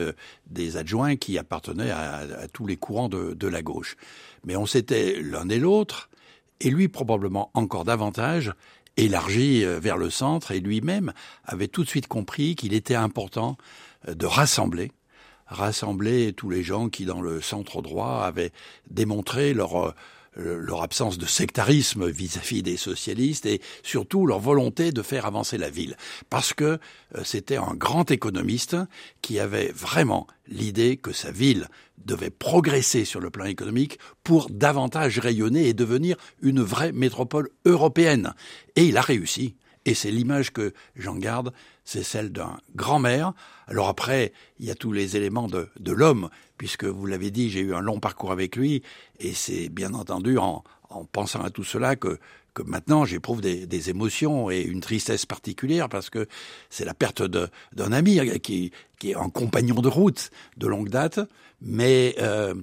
des adjoints qui appartenaient à, tous les courants de, la gauche. Mais on s'était l'un et l'autre, et lui probablement encore davantage, élargi vers le centre, et lui-même avait tout de suite compris qu'il était important de rassembler, rassembler tous les gens qui, dans le centre droit, avaient démontré leur euh, leur absence de sectarisme vis-à-vis des socialistes et surtout leur volonté de faire avancer la ville. Parce que euh, c'était un grand économiste qui avait vraiment l'idée que sa ville devait progresser sur le plan économique pour davantage rayonner et devenir une vraie métropole européenne. Et il a réussi. Et c'est l'image que j'en garde, c'est celle d'un grand-mère. Alors après, il y a tous les éléments de, de l'homme, puisque vous l'avez dit, j'ai eu un long parcours avec lui, et c'est bien entendu en, en, pensant à tout cela que, que maintenant j'éprouve des, des, émotions et une tristesse particulière, parce que c'est la perte d'un ami qui, qui, est un compagnon de route de longue date, mais... Euh,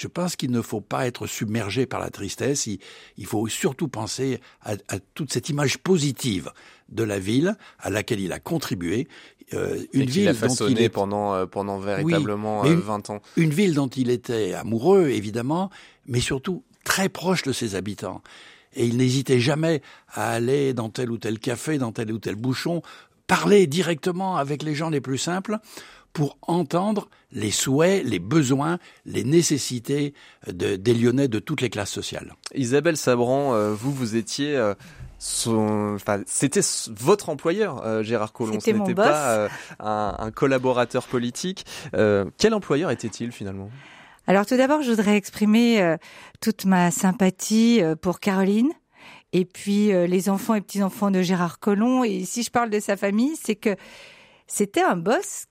je pense qu'il ne faut pas être submergé par la tristesse. Il, faut surtout penser à, toute cette image positive de la ville à laquelle il a contribué. Euh, une ville a dont il est... pendant euh, pendant véritablement 20 euh, ans. Une ville dont il était amoureux évidemment, mais surtout très proche de ses habitants. Et il n'hésitait jamais à aller dans tel ou tel café, dans tel ou tel bouchon, parler directement avec les gens les plus simples pour entendre les souhaits, les besoins, les nécessités de, des Lyonnais de toutes les classes sociales. Isabelle Sabran, euh, vous, vous étiez... Euh, son, enfin, c'était votre employeur, euh, Gérard Collomb. Ce n'était pas un, un, collaborateur politique. quel employeur était-il finalement? Alors tout d'abord, je voudrais exprimer toute ma sympathie pour Caroline, et puis les enfants et petits-enfants de Gérard Collomb. Et si je parle de sa famille, c'est que c'était un boss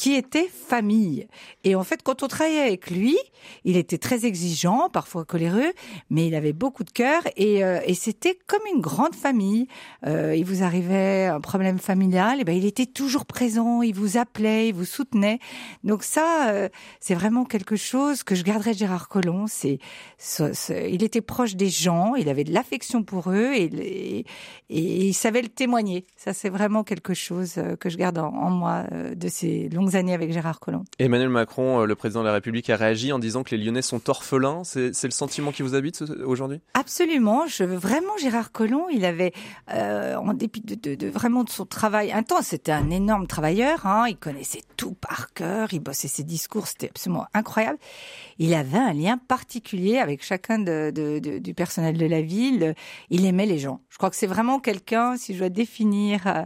qui était famille. Et en fait, quand on travaillait avec lui, il était très exigeant, parfois coléreux, mais il avait beaucoup de cœur et, euh, et c'était comme une grande famille. Euh, il vous arrivait un problème familial, et ben il était toujours présent, il vous appelait, il vous soutenait. Donc ça, euh, c'est vraiment quelque chose que je garderai de Gérard Collomb. C'est, il était proche des gens, il avait de l'affection pour eux et, et, il savait le témoigner. Ça, c'est vraiment quelque chose euh, que je garde en, moi de ces longues années avec Gérard Collomb. Emmanuel Macron, euh, le président de la République, a réagi en disant que les Lyonnais sont orphelins. C'est le sentiment qui vous habite aujourd'hui? Absolument. Je, vraiment, Gérard Collomb, il avait, euh, en dépit de, de, vraiment de son travail intense, c'était un énorme travailleur. Hein, il connaissait tout par cœur, il bossait ses discours, c'était absolument incroyable. Il avait un lien particulier avec chacun de, du personnel de la ville. Il aimait les gens. Je crois que c'est vraiment quelqu'un, si je dois définir euh,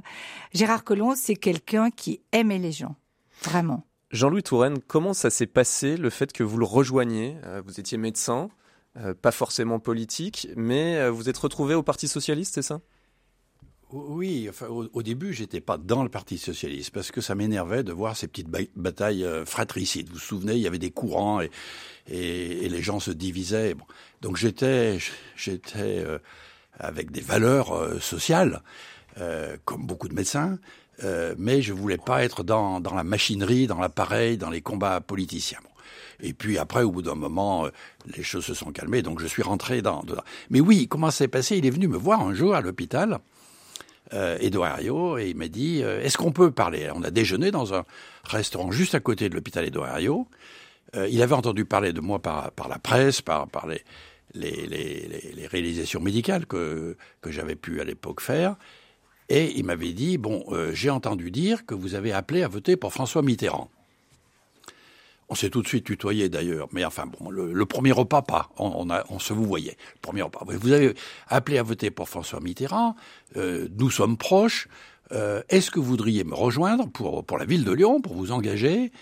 Gérard Collomb, c'est quelqu'un qui aimait les gens. Vraiment. Jean-Louis Touraine, comment ça s'est passé le fait que vous le rejoigniez euh, Vous étiez médecin, euh, pas forcément politique, mais euh, vous êtes retrouvé au Parti socialiste, c'est ça? Oui, enfin, au, début, j'étais pas dans le Parti socialiste parce que ça m'énervait de voir ces petites batailles fratricides. Vous vous souvenez, il y avait des courants et, et, les gens se divisaient. Donc j'étais, j'étais avec des valeurs sociales, comme beaucoup de médecins, euh, mais je voulais pas être dans, dans la machinerie, dans l'appareil, dans les combats politiciens. Et puis après, au bout d'un moment, euh, les choses se sont calmées, donc je suis rentré dans. Dedans. Mais oui, comment s'est passé? Il est venu me voir un jour à l'hôpital, euh, Eduardo, et il m'a dit euh, Est-ce qu'on peut parler? On a déjeuné dans un restaurant juste à côté de l'hôpital Eduardo. Euh, il avait entendu parler de moi par, par la presse, par, par les, les, les, les réalisations médicales que, que j'avais pu à l'époque faire. Et il m'avait dit, bon, euh, j'ai entendu dire que vous avez appelé à voter pour François Mitterrand. On s'est tout de suite tutoyé d'ailleurs, mais enfin bon, le, premier repas pas, on, a, on se vous voyait. premier repas. Vous avez appelé à voter pour François Mitterrand. Euh, nous sommes proches. euh, est-ce que vous voudriez me rejoindre pour, pour la ville de Lyon, pour vous engager?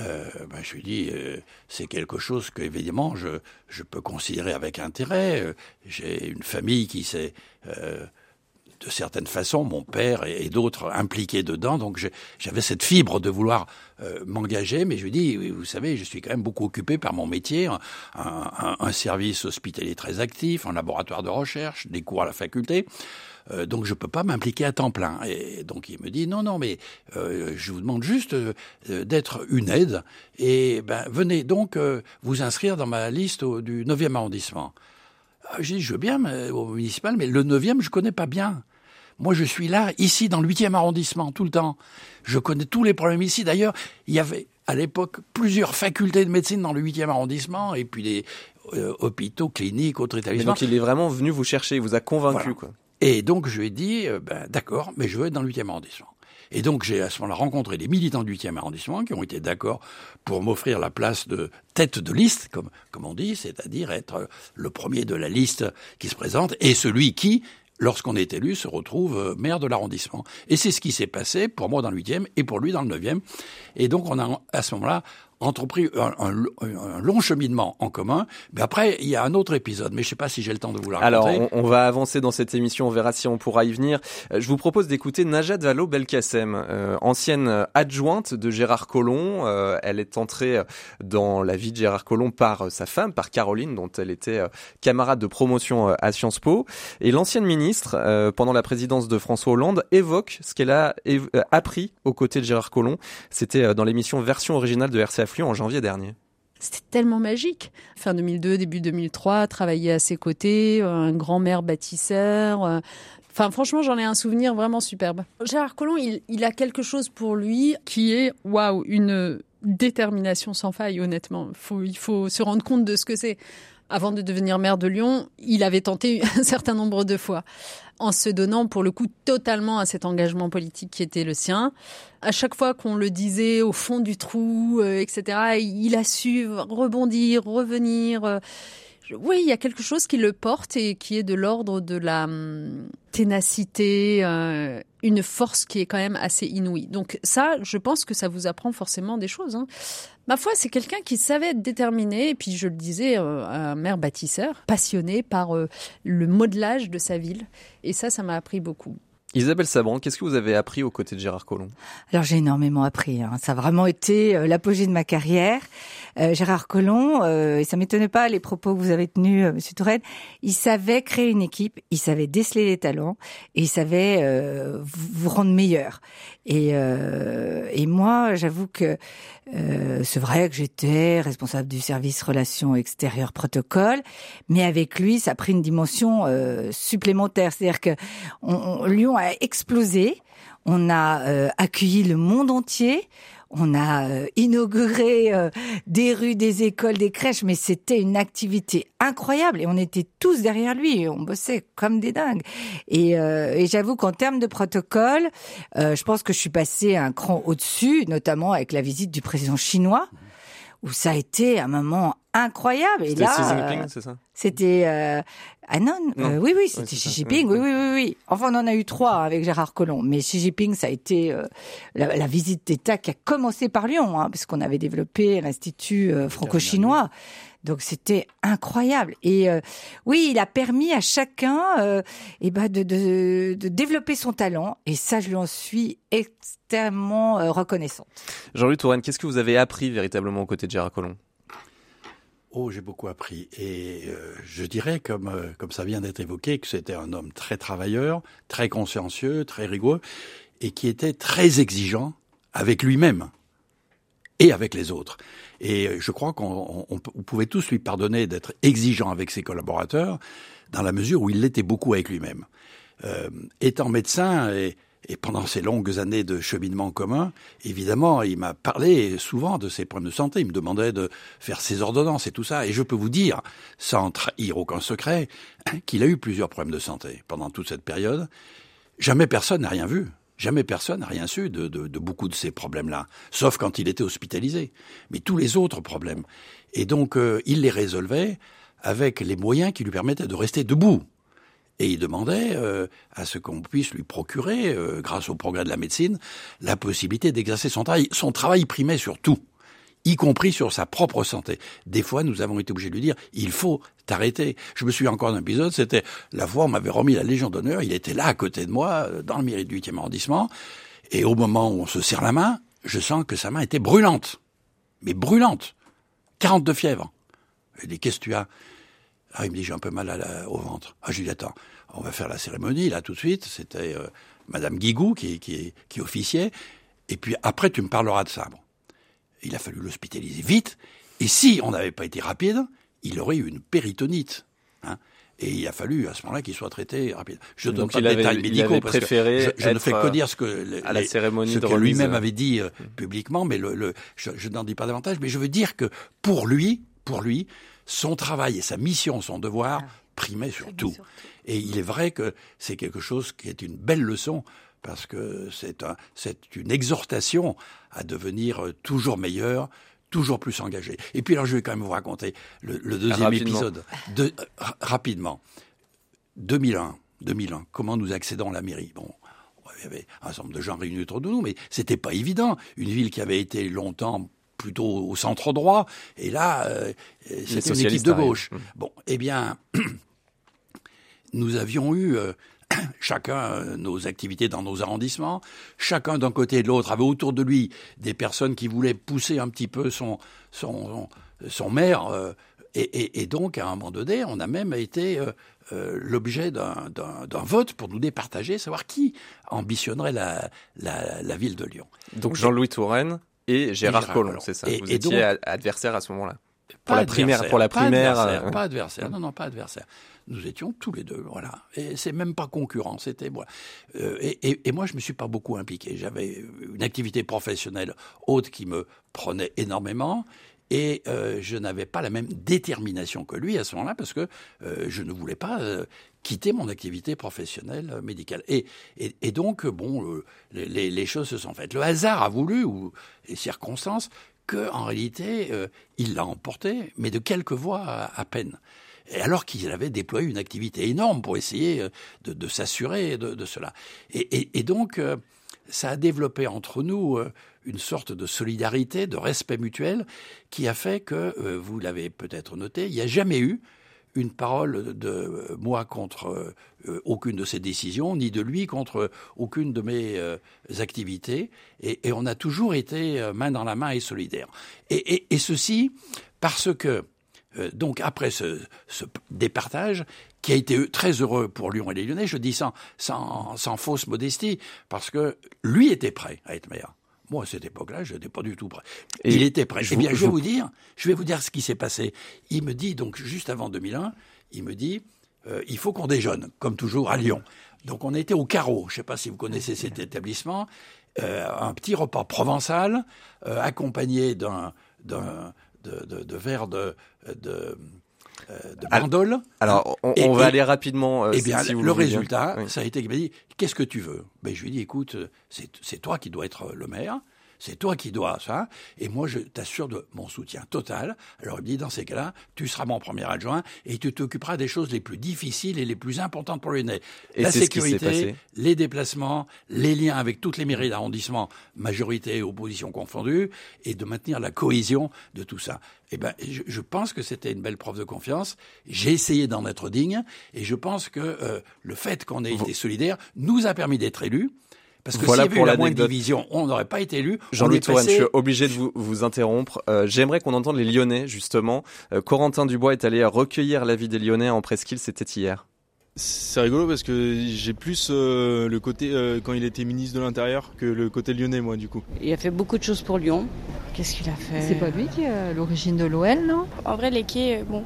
Euh, ben, je lui dis, euh, c'est quelque chose que évidemment je, je peux considérer avec intérêt. J'ai une famille qui s'est de certaines façons, mon père et, d'autres impliqués dedans. Donc j'avais cette fibre de vouloir euh, m'engager, mais je lui dis, vous savez, je suis quand même beaucoup occupé par mon métier, un, service hospitalier très actif, un laboratoire de recherche, des cours à la faculté. Euh, donc je peux pas m'impliquer à temps plein. Et donc il me dit non non mais euh, je vous demande juste d'être une aide et ben venez donc vous inscrire dans ma liste du 9e arrondissement. Ah, j'ai dit, je veux bien au municipal, mais le 9e, je connais pas bien. Moi, je suis là, ici, dans le 8e arrondissement, tout le temps. Je connais tous les problèmes ici. D'ailleurs, il y avait, à l'époque, plusieurs facultés de médecine dans le 8e arrondissement, et puis des euh, hôpitaux, cliniques, autres établissements. donc, il est vraiment venu vous chercher, il vous a convaincu, quoi. Et donc, je lui ai dit, euh, ben, d'accord, mais je veux être dans le 8e arrondissement. Et donc j'ai à ce moment-là rencontré des militants du 8e arrondissement qui ont été d'accord pour m'offrir la place de tête de liste, comme, comme on dit, c'est-à-dire être le premier de la liste qui se présente et celui qui, lorsqu'on est élu, se retrouve euh, maire de l'arrondissement. Et c'est ce qui s'est passé pour moi dans le 8e et pour lui dans le 9e. Et donc on a à ce moment-là entrepris un, long cheminement en commun. Mais après, il y a un autre épisode, mais je ne sais pas si j'ai le temps de vous la raconter. Alors, on, va avancer dans cette émission, on verra si on pourra y venir. Euh, je vous propose d'écouter Najat Vallaud-Belkacem, euh, ancienne adjointe de Gérard Collomb. Euh, elle est entrée dans la vie de Gérard Collomb par sa femme, par Caroline, dont elle était camarade de promotion à Sciences Po. Et l'ancienne ministre, pendant la présidence de François Hollande, évoque ce qu'elle a appris aux côtés de Gérard Collomb. C'était dans l'émission version originale de RCA en janvier dernier. C'était tellement magique. Fin 2002, début 2003, travailler à ses côtés, un grand-mère bâtisseur. Euh, enfin, franchement, j'en ai un souvenir vraiment superbe. Gérard Collomb, il, a quelque chose pour lui qui est, waouh, une détermination sans faille, honnêtement. il faut se rendre compte de ce que c'est. Avant de devenir maire de Lyon, il avait tenté un certain nombre de fois en se donnant pour le coup totalement à cet engagement politique qui était le sien. À chaque fois qu'on le disait au fond du trou, euh, etc., il a su rebondir, revenir. Euh, oui, il y a quelque chose qui le porte et qui est de l'ordre de la hum, ténacité, euh, une force qui est quand même assez inouïe. Donc ça, je pense que ça vous apprend forcément des choses. Hein. Ma foi, c'est quelqu'un qui savait être déterminé, et puis je le disais, euh, un maire bâtisseur, passionné par euh, le modelage de sa ville. Et ça, ça m'a appris beaucoup. Isabelle Sabran, qu'est-ce que vous avez appris aux côtés de Gérard Collomb? Alors j'ai énormément appris. Hein. Ça a vraiment été euh, l'apogée de ma carrière. Euh, Gérard Collomb, euh, et ça m'étonnait pas les propos que vous avez tenus, euh, Monsieur Touraine, il savait créer une équipe, il savait déceler les talents et il savait euh, vous rendre meilleur. Et, et moi, j'avoue que c'est vrai que j'étais responsable du service relations extérieures protocole, mais avec lui, ça a pris une dimension supplémentaire. C'est-à-dire que on, Lyon explosé. On a accueilli le monde entier. On a euh, inauguré euh, des rues, des écoles, des crèches, mais c'était une activité incroyable et on était tous derrière lui. On bossait comme des dingues. Et, euh, et j'avoue qu'en termes de protocole, je pense que je suis passée un cran au-dessus, notamment avec la visite du président chinois où ça a été un moment incroyable. Et là, Xi Jinping, c'est ça? C'était euh, ah non, euh, oui oui, c'était Xi Jinping. Oui, oui oui oui Enfin, on en a eu trois avec Gérard Collomb, mais Xi Jinping, ça a été euh, la, visite d'État qui a commencé par Lyon, hein, parce qu'on avait développé l'institut euh, franco-chinois. Donc c'était incroyable. Et oui, il a permis à chacun euh, eh ben de, de, de, développer son talent. Et ça, je lui en suis extrêmement reconnaissante. Jean-Louis Touraine, qu'est-ce que vous avez appris véritablement aux côtés de Gérard Collomb? Oh, j'ai beaucoup appris. Et euh, je dirais, comme, euh, comme ça vient d'être évoqué, que c'était un homme très travailleur, très consciencieux, très rigoureux, et qui était très exigeant avec lui-même et avec les autres. Et euh, je crois qu'on pouvait tous lui pardonner d'être exigeant avec ses collaborateurs, dans la mesure où il l'était beaucoup avec lui-même. étant médecin et, et pendant ces longues années de cheminement commun, évidemment, il m'a parlé souvent de ses problèmes de santé. Il me demandait de faire ses ordonnances et tout ça. Et je peux vous dire, sans trahir aucun secret, qu'il a eu plusieurs problèmes de santé pendant toute cette période. Jamais personne n'a rien vu. Jamais personne n'a rien su de, de, beaucoup de ces problèmes-là, sauf quand il était hospitalisé. Mais tous les autres problèmes. Et donc, euh, il les résolvait avec les moyens qui lui permettaient de rester debout Et il demandait euh, à ce qu'on puisse lui procurer, euh, grâce au progrès de la médecine, la possibilité d'exercer son travail. Son travail primait sur tout, y compris sur sa propre santé. Des fois, nous avons été obligés de lui dire, il faut t'arrêter. Je me souviens encore d'un épisode, c'était la fois on m'avait remis la Légion d'honneur, il était là à côté de moi, euh, dans le mairie du 8e arrondissement, et au moment où on se serre la main, je sens que sa main était brûlante. Mais brûlante. 42 fièvres. Je dis, qu'est-ce que tu as? Ah, il me dit, j'ai un peu mal au ventre. Ah, je lui dis, attends, on va faire la cérémonie, là, tout de suite. C'était euh, Madame Guigou qui, qui, qui officiait. Et puis après, tu me parleras de ça. Bon. Il a fallu l'hospitaliser vite. Et si on n'avait pas été rapide, il aurait eu une péritonite. Hein. Et il a fallu à ce moment-là qu'il soit traité rapide. Je donne pas de détails médicaux parce que je, ne fais que dire ce que, à la cérémonie ce que lui-même avait dit euh, publiquement, mais le, le je, je n'en dis pas davantage. Mais je veux dire que pour lui, pour lui, son travail et sa mission, son devoir ah. primaient sur tout. Et il est vrai que c'est quelque chose qui est une belle leçon parce que c'est un, c'est une exhortation à devenir toujours meilleur, toujours plus engagé. Et puis alors je vais quand même vous raconter le, deuxième épisode de, rapidement. 2001, 2001. Comment nous accédons à la mairie? Bon, il y avait un certain nombre de gens réunis autour de nous, mais c'était pas évident. Une ville qui avait été longtemps plutôt au centre droit, et là, euh, c'est une équipe de gauche. Mmh. Bon, eh bien, nous avions eu euh, chacun euh, nos activités dans nos arrondissements, chacun d'un côté et de l'autre avait autour de lui des personnes qui voulaient pousser un petit peu son, son, son maire. Euh, et, et, donc, à un moment donné, on a même été l'objet d'un vote pour nous départager, savoir qui ambitionnerait la, la, la ville de Lyon. Donc Jean-Louis Touraine et Gérard, Collomb, c'est ça. Et, Vous étiez adversaire à ce moment-là. Pour la primaire, pour la primaire. Pas adversaire, pas adversaire, non, non, pas adversaire. Nous étions tous les deux, voilà. Et c'est même pas concurrent, c'était voilà. Euh, et, et, moi, je me suis pas beaucoup impliqué. J'avais une activité professionnelle haute qui me prenait énormément. Et euh, je n'avais pas la même détermination que lui à ce moment-là parce que euh, je ne voulais pas euh, quitter mon activité professionnelle médicale. Et, donc, bon, les, choses se sont faites. Le hasard a voulu, ou les circonstances, que en réalité, il l'a emporté, mais de quelques voix à, peine. Alors qu'il avait déployé une activité énorme pour essayer de, s'assurer de, cela. Et donc, ça a développé entre nous une sorte de solidarité, de respect mutuel, qui a fait que, euh, vous l'avez peut-être noté, il n'y a jamais eu une parole de euh, moi contre euh, aucune de ses décisions, ni de lui contre aucune de mes activités, et, on a toujours été main dans la main et solidaire. Et, ceci parce que, donc après ce, départage, qui a été très heureux pour Lyon et les Lyonnais, je dis sans, sans, sans fausse modestie, parce que lui était prêt à être maire. Moi, à cette époque-là, je n'étais pas du tout prêt. il était prêt. eh bien, je vais vous dire, je vais vous dire ce qui s'est passé. Il me dit, donc, juste avant 2001, il me dit, euh, il faut qu'on déjeune, comme toujours, à Lyon. Donc, on était au Carreau. Je ne sais pas si vous connaissez cet établissement. Euh, un petit repas provençal, euh, accompagné d'un, d'un, de, de, de verre de, de de bandole. Alors, on, va aller rapidement. eh bien, le résultat, ça a été qu'il m'a dit Qu'est-ce que tu veux? Ben, Je lui ai dit Écoute, c'est toi qui dois être le maire. C'est toi qui dois ça. Et moi, je t'assure de mon soutien total. Alors, il me dit, dans ces cas-là, tu seras mon premier adjoint et tu t'occuperas des choses les plus difficiles et les plus importantes pour nez. La sécurité, les déplacements, les liens avec toutes les mairies d'arrondissement, majorité et opposition confondues, et de maintenir la cohésion de tout ça. Eh ben, je, pense que c'était une belle preuve de confiance. J'ai essayé d'en être digne, et je pense que euh, le fait qu'on ait été solidaire nous a permis d'être élus. Parce que voilà s'il y avait pour la moindre division, on n'aurait pas été élu. Jean-Louis Touraine, je suis obligé de vous, vous interrompre. Euh, J'aimerais qu'on entende les Lyonnais, justement. Euh, Corentin Dubois est allé recueillir l'avis des Lyonnais en presqu'île, c'était hier. C'est rigolo parce que j'ai plus euh, le côté euh, quand il était ministre de l'Intérieur que le côté lyonnais, moi, du coup. Il a fait beaucoup de choses pour Lyon. Qu'est-ce qu'il a fait? C'est pas lui qui est l'origine de l'OL, non? En vrai, les quais, bon,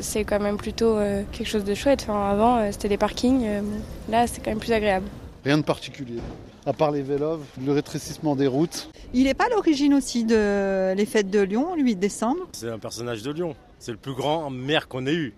c'est quand même plutôt quelque chose de chouette. Enfin, avant, c'était des parkings. là, c'est quand même plus agréable. Rien de particulier à part les vélos, le rétrécissement des routes. Il n'est pas l'origine aussi de les fêtes de Lyon, 8 décembre? C'est un personnage de Lyon. C'est le plus grand maire qu'on ait eu,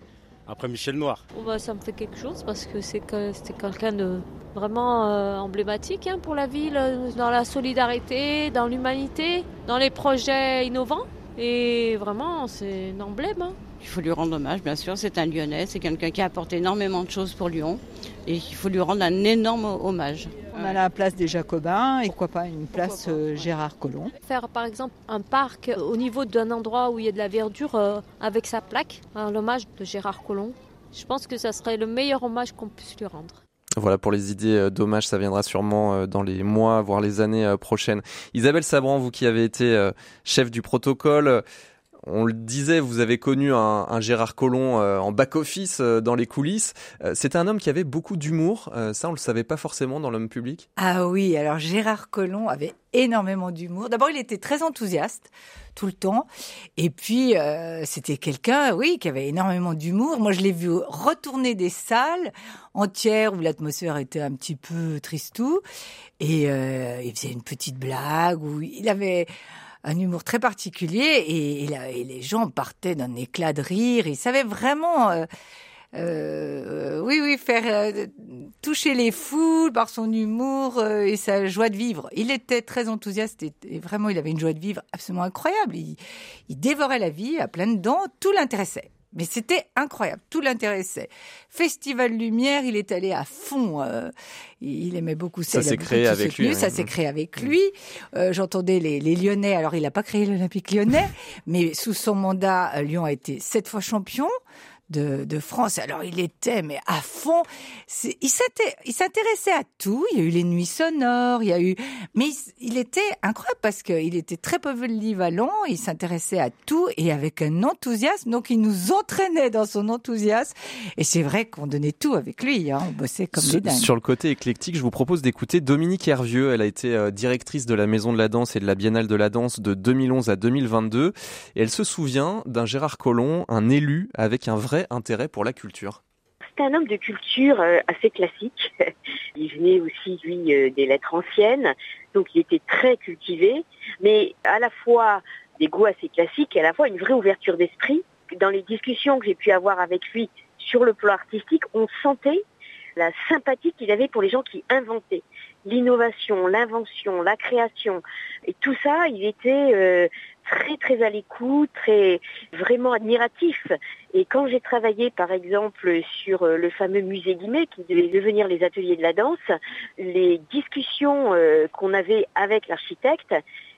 après Michel Noir. Oh bah, ça me fait quelque chose parce que c'était quelqu'un de vraiment euh, emblématique hein, pour la ville, dans la solidarité, dans l'humanité, dans les projets innovants. Et vraiment, c'est un emblème. Hein. Il faut lui rendre hommage, bien sûr. C'est un Lyonnais, c'est quelqu'un qui a apporté énormément de choses pour Lyon. Et il faut lui rendre un énorme hommage. On a la place des Jacobins et pourquoi pas une place euh, Gérard Collomb. Faire par exemple un parc au niveau d'un endroit où il y a de la verdure euh, avec sa plaque, l'hommage de Gérard Collomb. Je pense que ça serait le meilleur hommage qu'on puisse lui rendre. Voilà pour les idées euh, d'hommage, ça viendra sûrement euh, dans les mois, voire les années euh, prochaines. Isabelle Sabran, vous qui avez été euh, chef du protocole, on le disait, vous avez connu un, Gérard Collomb euh, en back-office euh, dans les coulisses. Euh, C'était un homme qui avait beaucoup d'humour, ça on le savait pas forcément dans l'homme public. Ah oui, alors Gérard Collomb avait énormément d'humour. D'abord, il était très enthousiaste tout le temps. Et puis, c'était quelqu'un, oui, qui avait énormément d'humour. Moi, je l'ai vu retourner des salles entières où l'atmosphère était un petit peu tristou. Et il faisait une petite blague où il avait un humour très particulier et, et la- et les gens partaient d'un éclat de rire. Il savait vraiment... euh, euh, oui, oui, faire euh, toucher les foules par son humour euh, et sa joie de vivre. Il était très enthousiaste et, et vraiment, il avait une joie de vivre absolument incroyable. Il, il dévorait la vie à pleines dents, tout l'intéressait. Mais c'était incroyable, tout l'intéressait. Festival Lumière, il est allé à fond. euh, il aimait beaucoup ça. Ça s'est créé avec ses lui, Ça s'est créé avec lui. J'entendais les, les Lyonnais. Alors, il n'a pas créé l'Olympique lyonnais, mais sous son mandat, euh, Lyon a été sept fois champion. De, de France. Alors il était mais à fond. Il s'inté- il s'intéressait à tout. Il y a eu les nuits sonores. Il y a eu, mais il, il était incroyable parce qu'il était très polyvalent. Il s'intéressait à tout et avec un enthousiasme. Donc il nous entraînait dans son enthousiasme. Et c'est vrai qu'on donnait tout avec lui. Hein. On bossait comme des Sur, dingues. sur le côté éclectique, je vous propose d'écouter Dominique Hervieux. Elle a été euh, directrice de la Maison de la Danse et de la Biennale de la Danse de 2011 à 2022. Et elle se souvient d'un Gérard Collomb, un élu avec un vrai intérêt pour la culture. C'était un homme de culture euh, assez classique. Il venait aussi, lui, euh, des lettres anciennes, donc il était très cultivé, mais à la fois des goûts assez classiques et à la fois une vraie ouverture d'esprit. Dans les discussions que j'ai pu avoir avec lui sur le plan artistique, on sentait la sympathie qu'il avait pour les gens qui inventaient. L'innovation, l'invention, la création, et tout ça, il était euh, très très à l'écoute, très vraiment admiratif. Et quand j'ai travaillé par exemple sur euh, le fameux musée Guimet qui devait devenir les ateliers de la danse, les discussions euh, qu'on avait avec l'architecte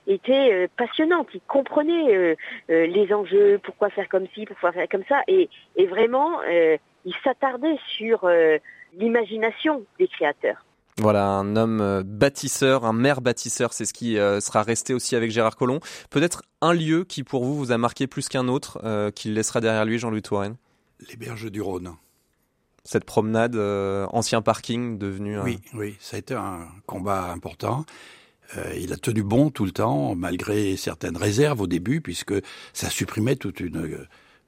étaient euh, passionnantes. Il comprenait les enjeux, pourquoi faire comme ci, pourquoi faire comme ça, et, et vraiment il s'attardait sur l'imagination des créateurs. Voilà, un homme euh, bâtisseur, un maire bâtisseur, c'est ce qui euh, sera resté aussi avec Gérard Collomb. Peut-être un lieu qui pour vous vous a marqué plus qu'un autre, euh, qu'il laissera derrière lui, Jean-Louis Touraine? Les berges du Rhône. Cette promenade, euh, ancien parking devenu... un- Oui, oui, ça a été un combat important. Il a tenu bon tout le temps, malgré certaines réserves au début, puisque ça supprimait tout une,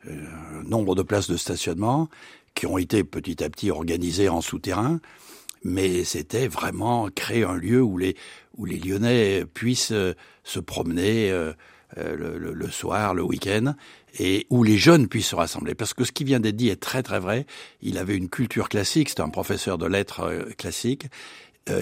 un nombre de places de stationnement qui ont été petit à petit organisées en souterrain. Mais c'était vraiment créer un lieu où les, où les Lyonnais puissent euh, se promener euh, euh, le, le- le soir, le week-end, et où les jeunes puissent se rassembler. Parce que ce qui vient d'être dit est très très vrai. Il avait une culture classique, c'était un professeur de lettres classiques.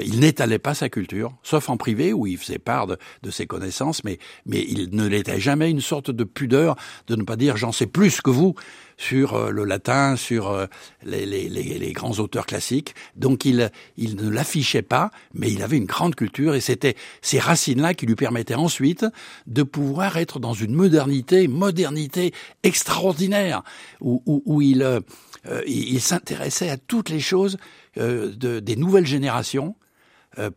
Il n'étalait pas sa culture, sauf en privé où il faisait part de, de ses connaissances, mais, mais il ne l'était jamais une sorte de pudeur de ne pas dire j'en sais plus que vous sur euh, le latin, sur euh, les, les, les, les grands auteurs classiques. Donc il, il ne l'affichait pas, mais il avait une grande culture et c'était ces racines-là qui lui permettaient ensuite de pouvoir être dans une modernité, modernité extraordinaire, où, où, où il, euh, il, il s'intéressait à toutes les choses euh, de, des nouvelles générations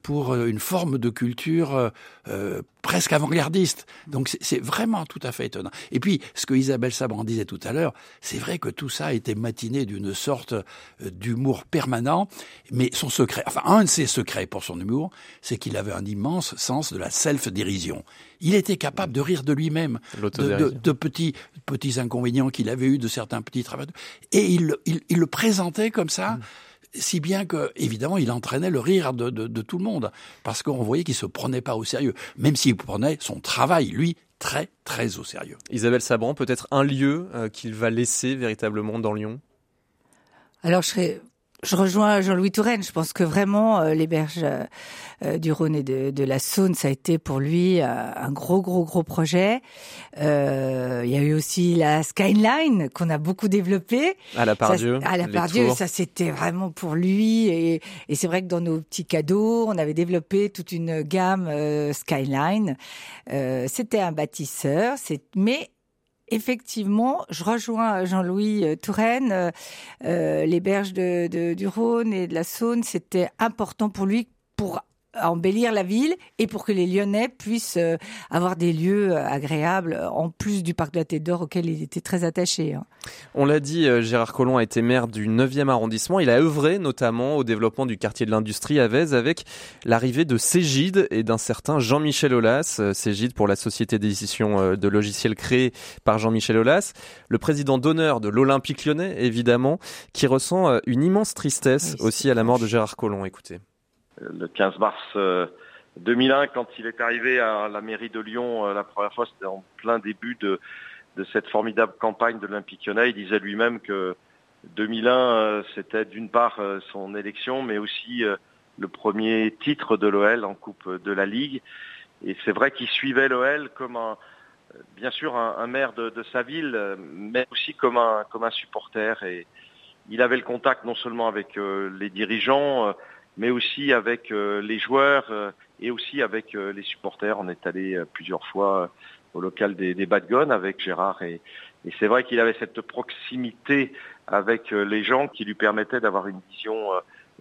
pour euh, une forme de culture euh, euh, presque avant-gardiste. Donc c'est- vraiment tout à fait étonnant. Et puis, ce que Isabelle Sabran disait tout à l'heure, c'est vrai que tout ça a été matiné d'une sorte euh, d'humour permanent, mais son secret, enfin un de ses secrets pour son humour, c'est qu'il avait un immense sens de la self-dérision. Il était capable de rire de lui-même, de, de, L'autodérision. de petits, petits inconvénients qu'il avait eu, de certains petits travaux, et il, il, il le présentait comme ça si bien que, évidemment, il entraînait le rire de, de, de tout le monde, parce qu'on voyait qu'il se prenait pas au sérieux, même s'il prenait son travail, lui, très, très au sérieux. Isabelle Sabran, peut-être un lieu euh, qu'il va laisser véritablement dans Lyon? Alors, je serais je rejoins Jean-Louis Touraine. Je pense que vraiment euh, les berges euh, du Rhône et de, de, la Saône, ça a été pour lui euh, un gros, gros, gros projet. Euh, il y a eu aussi la Skyline qu'on a beaucoup développé. À la Pardieu. À la Pardieu, ça c'était vraiment pour lui. Et, et c'est vrai que dans nos petits cadeaux, on avait développé toute une gamme Skyline. c'était un bâtisseur, c'est mais effectivement, je rejoins Jean-Louis euh, Touraine. Euh, euh, les berges du Rhône et de la Saône, c'était important pour lui pour embellir la ville et pour que les Lyonnais puissent euh, avoir des lieux euh, agréables euh, en plus du parc de la Tête d'Or auquel il était très attaché. Hein. On l'a dit, Gérard Collomb a été maire du 9e arrondissement. Il a œuvré notamment au développement du quartier de l'industrie à Vèze avec l'arrivée de Cégide et d'un certain Jean-Michel Aulas. Cégide pour la société d'édition de logiciels créée par Jean-Michel Aulas, le président d'honneur de l'Olympique lyonnais évidemment, qui ressent une immense tristesse aussi à la mort de Gérard Collomb. Écoutez le 15 mars 2001, euh, quand il est arrivé à la mairie de Lyon euh, la première fois, c'était en plein début de, cette formidable campagne de l'Olympique lyonnais. Il disait lui-même que 2001, euh, c'était d'une part son élection, mais aussi le premier titre de l'OL en Coupe de la Ligue. Et c'est vrai qu'il suivait l'OL comme un, bien sûr un, maire de, de, sa ville, mais aussi comme un, comme un supporter. Et il avait le contact non seulement avec les dirigeants, mais aussi avec euh, les joueurs euh, et aussi avec euh, les supporters. On est allé plusieurs fois au local des, Badgones avec Gérard et, et c'est vrai qu'il avait cette proximité avec les gens qui lui permettait d'avoir une vision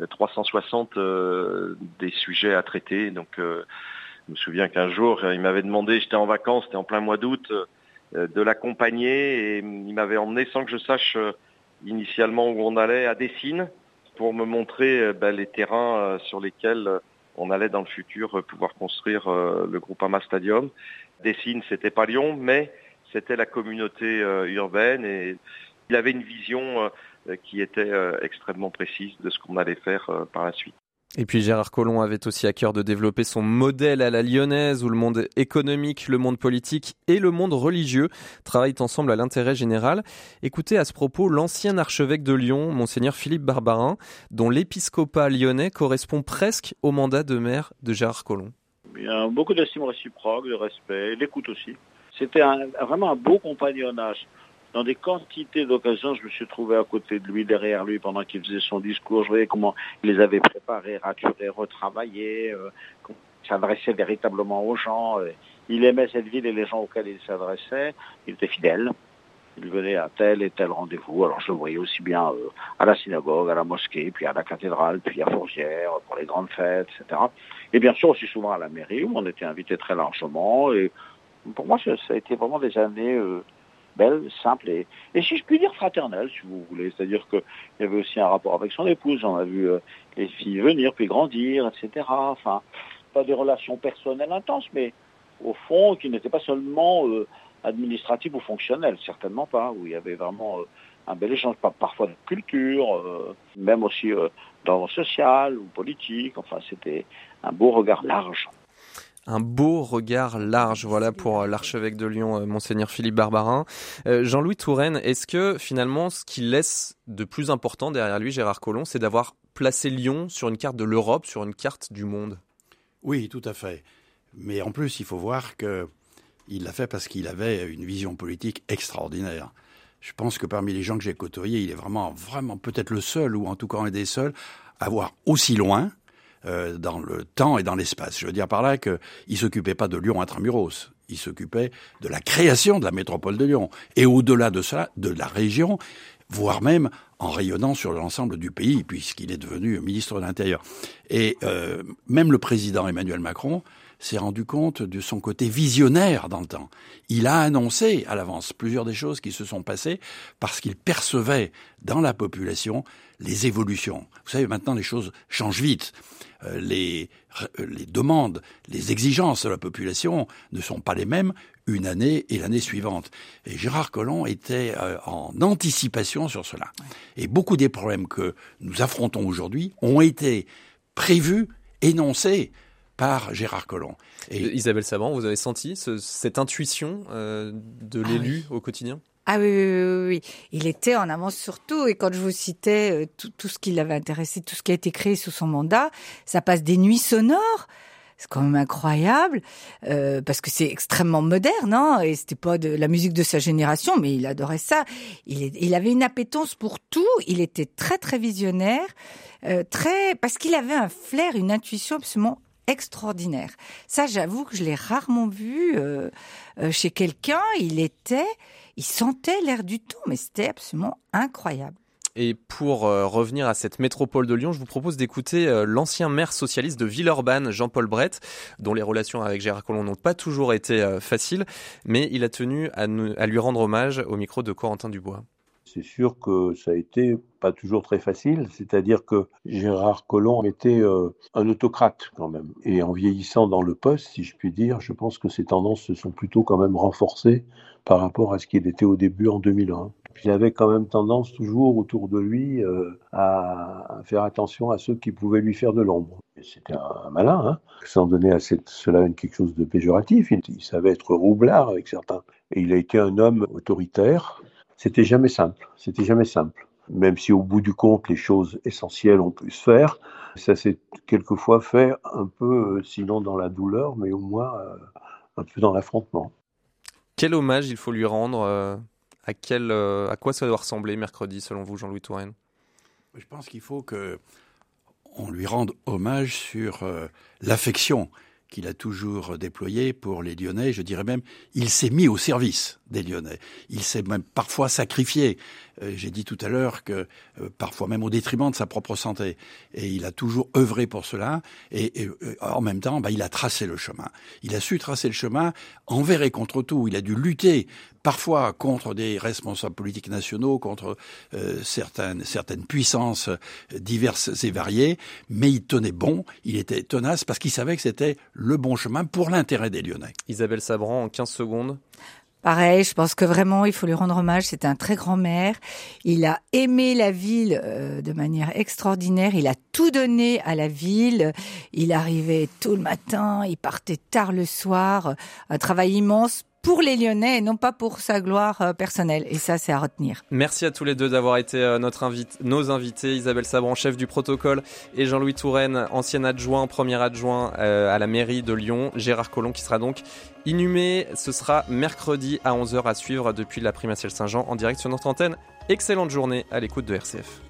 360 des sujets à traiter. Donc, je me souviens qu'un jour, il m'avait demandé, j'étais en vacances, c'était en plein mois d'août, de l'accompagner et il m'avait emmené sans que je sache initialement où on allait à Dessines pour me montrer euh, ben, les terrains euh, sur lesquels euh, on allait dans le futur pouvoir construire le groupe Ama Stadium. Dessine, c'était pas Lyon, mais c'était la communauté urbaine et il avait une vision qui était extrêmement précise de ce qu'on allait faire par la suite. Et puis Gérard Collomb avait aussi à cœur de développer son modèle à la lyonnaise où le monde économique, le monde politique et le monde religieux travaillent ensemble à l'intérêt général. Écoutez à ce propos l'ancien archevêque de Lyon, monseigneur Philippe Barbarin, dont l'épiscopat lyonnais correspond presque au mandat de maire de Gérard Collomb. Beaucoup d'estime réciproque, de respect, d'écoute aussi. C'était vraiment un beau compagnonnage dans des quantités d'occasions, je me suis trouvé à côté de lui, derrière lui, pendant qu'il faisait son discours. Je voyais comment il les avait préparés, raturés, retravaillés, euh, s'adressait véritablement aux gens. Il aimait cette ville et les gens auxquels il s'adressait. Il était fidèle. Il venait à tel et tel rendez-vous. Alors je le voyais aussi bien euh, à la synagogue, à la mosquée, puis à la cathédrale, puis à Fourvière, pour les grandes fêtes, etc. Et bien sûr aussi souvent à la mairie, où on était invité très largement. Et pour moi, ça, a été vraiment des années... Euh, belle, simple et, si je puis dire fraternelle, si vous voulez. C'est-à-dire qu'il y avait aussi un rapport avec son épouse. On a vu euh, les filles venir puis grandir, etc. Enfin, pas des relations personnelles intenses, mais au fond, qui n'étaient pas seulement euh, administratives ou fonctionnelles, certainement pas, où il y avait vraiment euh, un bel échange, parfois de culture, même aussi le social ou politique. Enfin, c'était un beau regard large un beau regard large, voilà pour euh, l'archevêque de Lyon, euh, monseigneur Philippe Barbarin. Euh, Jean-Louis Touraine, est-ce que finalement ce qui laisse de plus important derrière lui, Gérard Collomb, c'est d'avoir placé Lyon sur une carte de l'Europe, sur une carte du monde? Oui, tout à fait. Mais en plus, il faut voir que il l'a fait parce qu'il avait une vision politique extraordinaire. Je pense que parmi les gens que j'ai côtoyés, il est vraiment, vraiment peut-être le seul, ou en tout cas un des seuls, à voir aussi loin, euh, dans le temps et dans l'espace. Je veux dire par là qu'il ne s'occupait pas de Lyon intramuros, il s'occupait de la création de la métropole de Lyon. Et au-delà de cela, de la région, voire même en rayonnant sur l'ensemble du pays, puisqu'il est devenu ministre de l'Intérieur. Et euh, même le président Emmanuel Macron s'est rendu compte de son côté visionnaire dans le temps. Il a annoncé à l'avance plusieurs des choses qui se sont passées parce qu'il percevait dans la population les évolutions. Vous savez, maintenant les choses changent vite. Euh, les, euh, les demandes, les exigences de la population ne sont pas les mêmes une année et l'année suivante. Et Gérard Collomb était euh, en anticipation sur cela. Et beaucoup des problèmes que nous affrontons aujourd'hui ont été prévus, énoncés par Gérard Collomb. Et Isabelle Saban, vous avez senti cette intuition de ah l'élu au quotidien? Ah oui, oui, oui, oui, il était en avance sur tout. Et quand je vous citais euh, tout, tout ce qui l'avait intéressé, tout ce qui a été créé sous son mandat, ça passe des nuits sonores. C'est quand même incroyable euh, parce que c'est extrêmement moderne, hein, et c'était pas de la musique de sa génération, mais il adorait ça. Il, est- il avait une appétence pour tout. Il était très très visionnaire, euh, très parce qu'il avait un flair, une intuition absolument extraordinaire. Ça, j'avoue que je l'ai rarement vu euh, euh, chez quelqu'un. Il était, il sentait l'air du temps, mais c'était absolument incroyable. Et pour euh, revenir à cette métropole de Lyon, je vous propose d'écouter l'ancien maire socialiste de Villeurbanne, Jean-Paul Brett, dont les relations avec Gérard Collomb n'ont pas toujours été faciles, mais il a tenu à lui rendre hommage au micro de Corentin Dubois. C'est sûr que ça a été pas toujours très facile, c'est-à-dire que Gérard Collomb était euh, un autocrate quand même. Et en vieillissant dans le poste, si je puis dire, je pense que ces tendances se sont plutôt quand même renforcées par rapport à ce qu'il était au début en 2001. Il avait quand même tendance toujours autour de lui euh, à, faire attention à ceux qui pouvaient lui faire de l'ombre. C'était un, malin, hein, sans donner à cela quelque chose de péjoratif. Il savait être roublard avec certains. Et il a été un homme autoritaire. C'était jamais simple. C'était jamais simple. Même si au bout du compte, les choses essentielles ont pu se faire, ça s'est quelquefois fait un peu, euh, sinon dans la douleur, mais au moins euh, un peu dans l'affrontement. Quel hommage il faut lui rendre euh, à, quel, euh, à quoi ça doit ressembler mercredi, selon vous, Jean-Louis Touraine? Je pense qu'il faut que on lui rende hommage sur euh, l'affection qu'il a toujours déployée pour les Lyonnais. Je dirais même, il s'est mis au service des Lyonnais. Il s'est même parfois sacrifié. Euh, J'ai dit tout à l'heure que euh, parfois même au détriment de sa propre santé. Et il a toujours œuvré pour cela. Et, euh, en même temps, bah, il a tracé le chemin. Il a su tracer le chemin envers et contre tout. Il a dû lutter parfois contre des responsables politiques nationaux, contre euh, certaines, certaines puissances diverses et variées, mais il tenait bon, il était tenace parce qu'il savait que c'était le bon chemin pour l'intérêt des Lyonnais. Isabelle Sabran, en 15 secondes. Pareil, je pense que vraiment, il faut lui rendre hommage. C'était un très grand maire. Il a aimé la ville euh, de manière extraordinaire. Il a tout donné à la ville. Il arrivait tôt le matin, il partait tard le soir. Un travail immense pour les Lyonnais et non pas pour sa gloire euh, personnelle. Et ça, c'est à retenir. Merci à tous les deux d'avoir été euh, notre nos invités. Isabelle Sabran, chef du protocole, et Jean-Louis Touraine, ancien adjoint, premier adjoint euh, à la mairie de Lyon. Gérard Collomb qui sera donc inhumé. Ce sera mercredi à 11h à suivre depuis la Primatiale Saint-Jean en direct sur notre antenne. Excellente journée à l'écoute de RCF.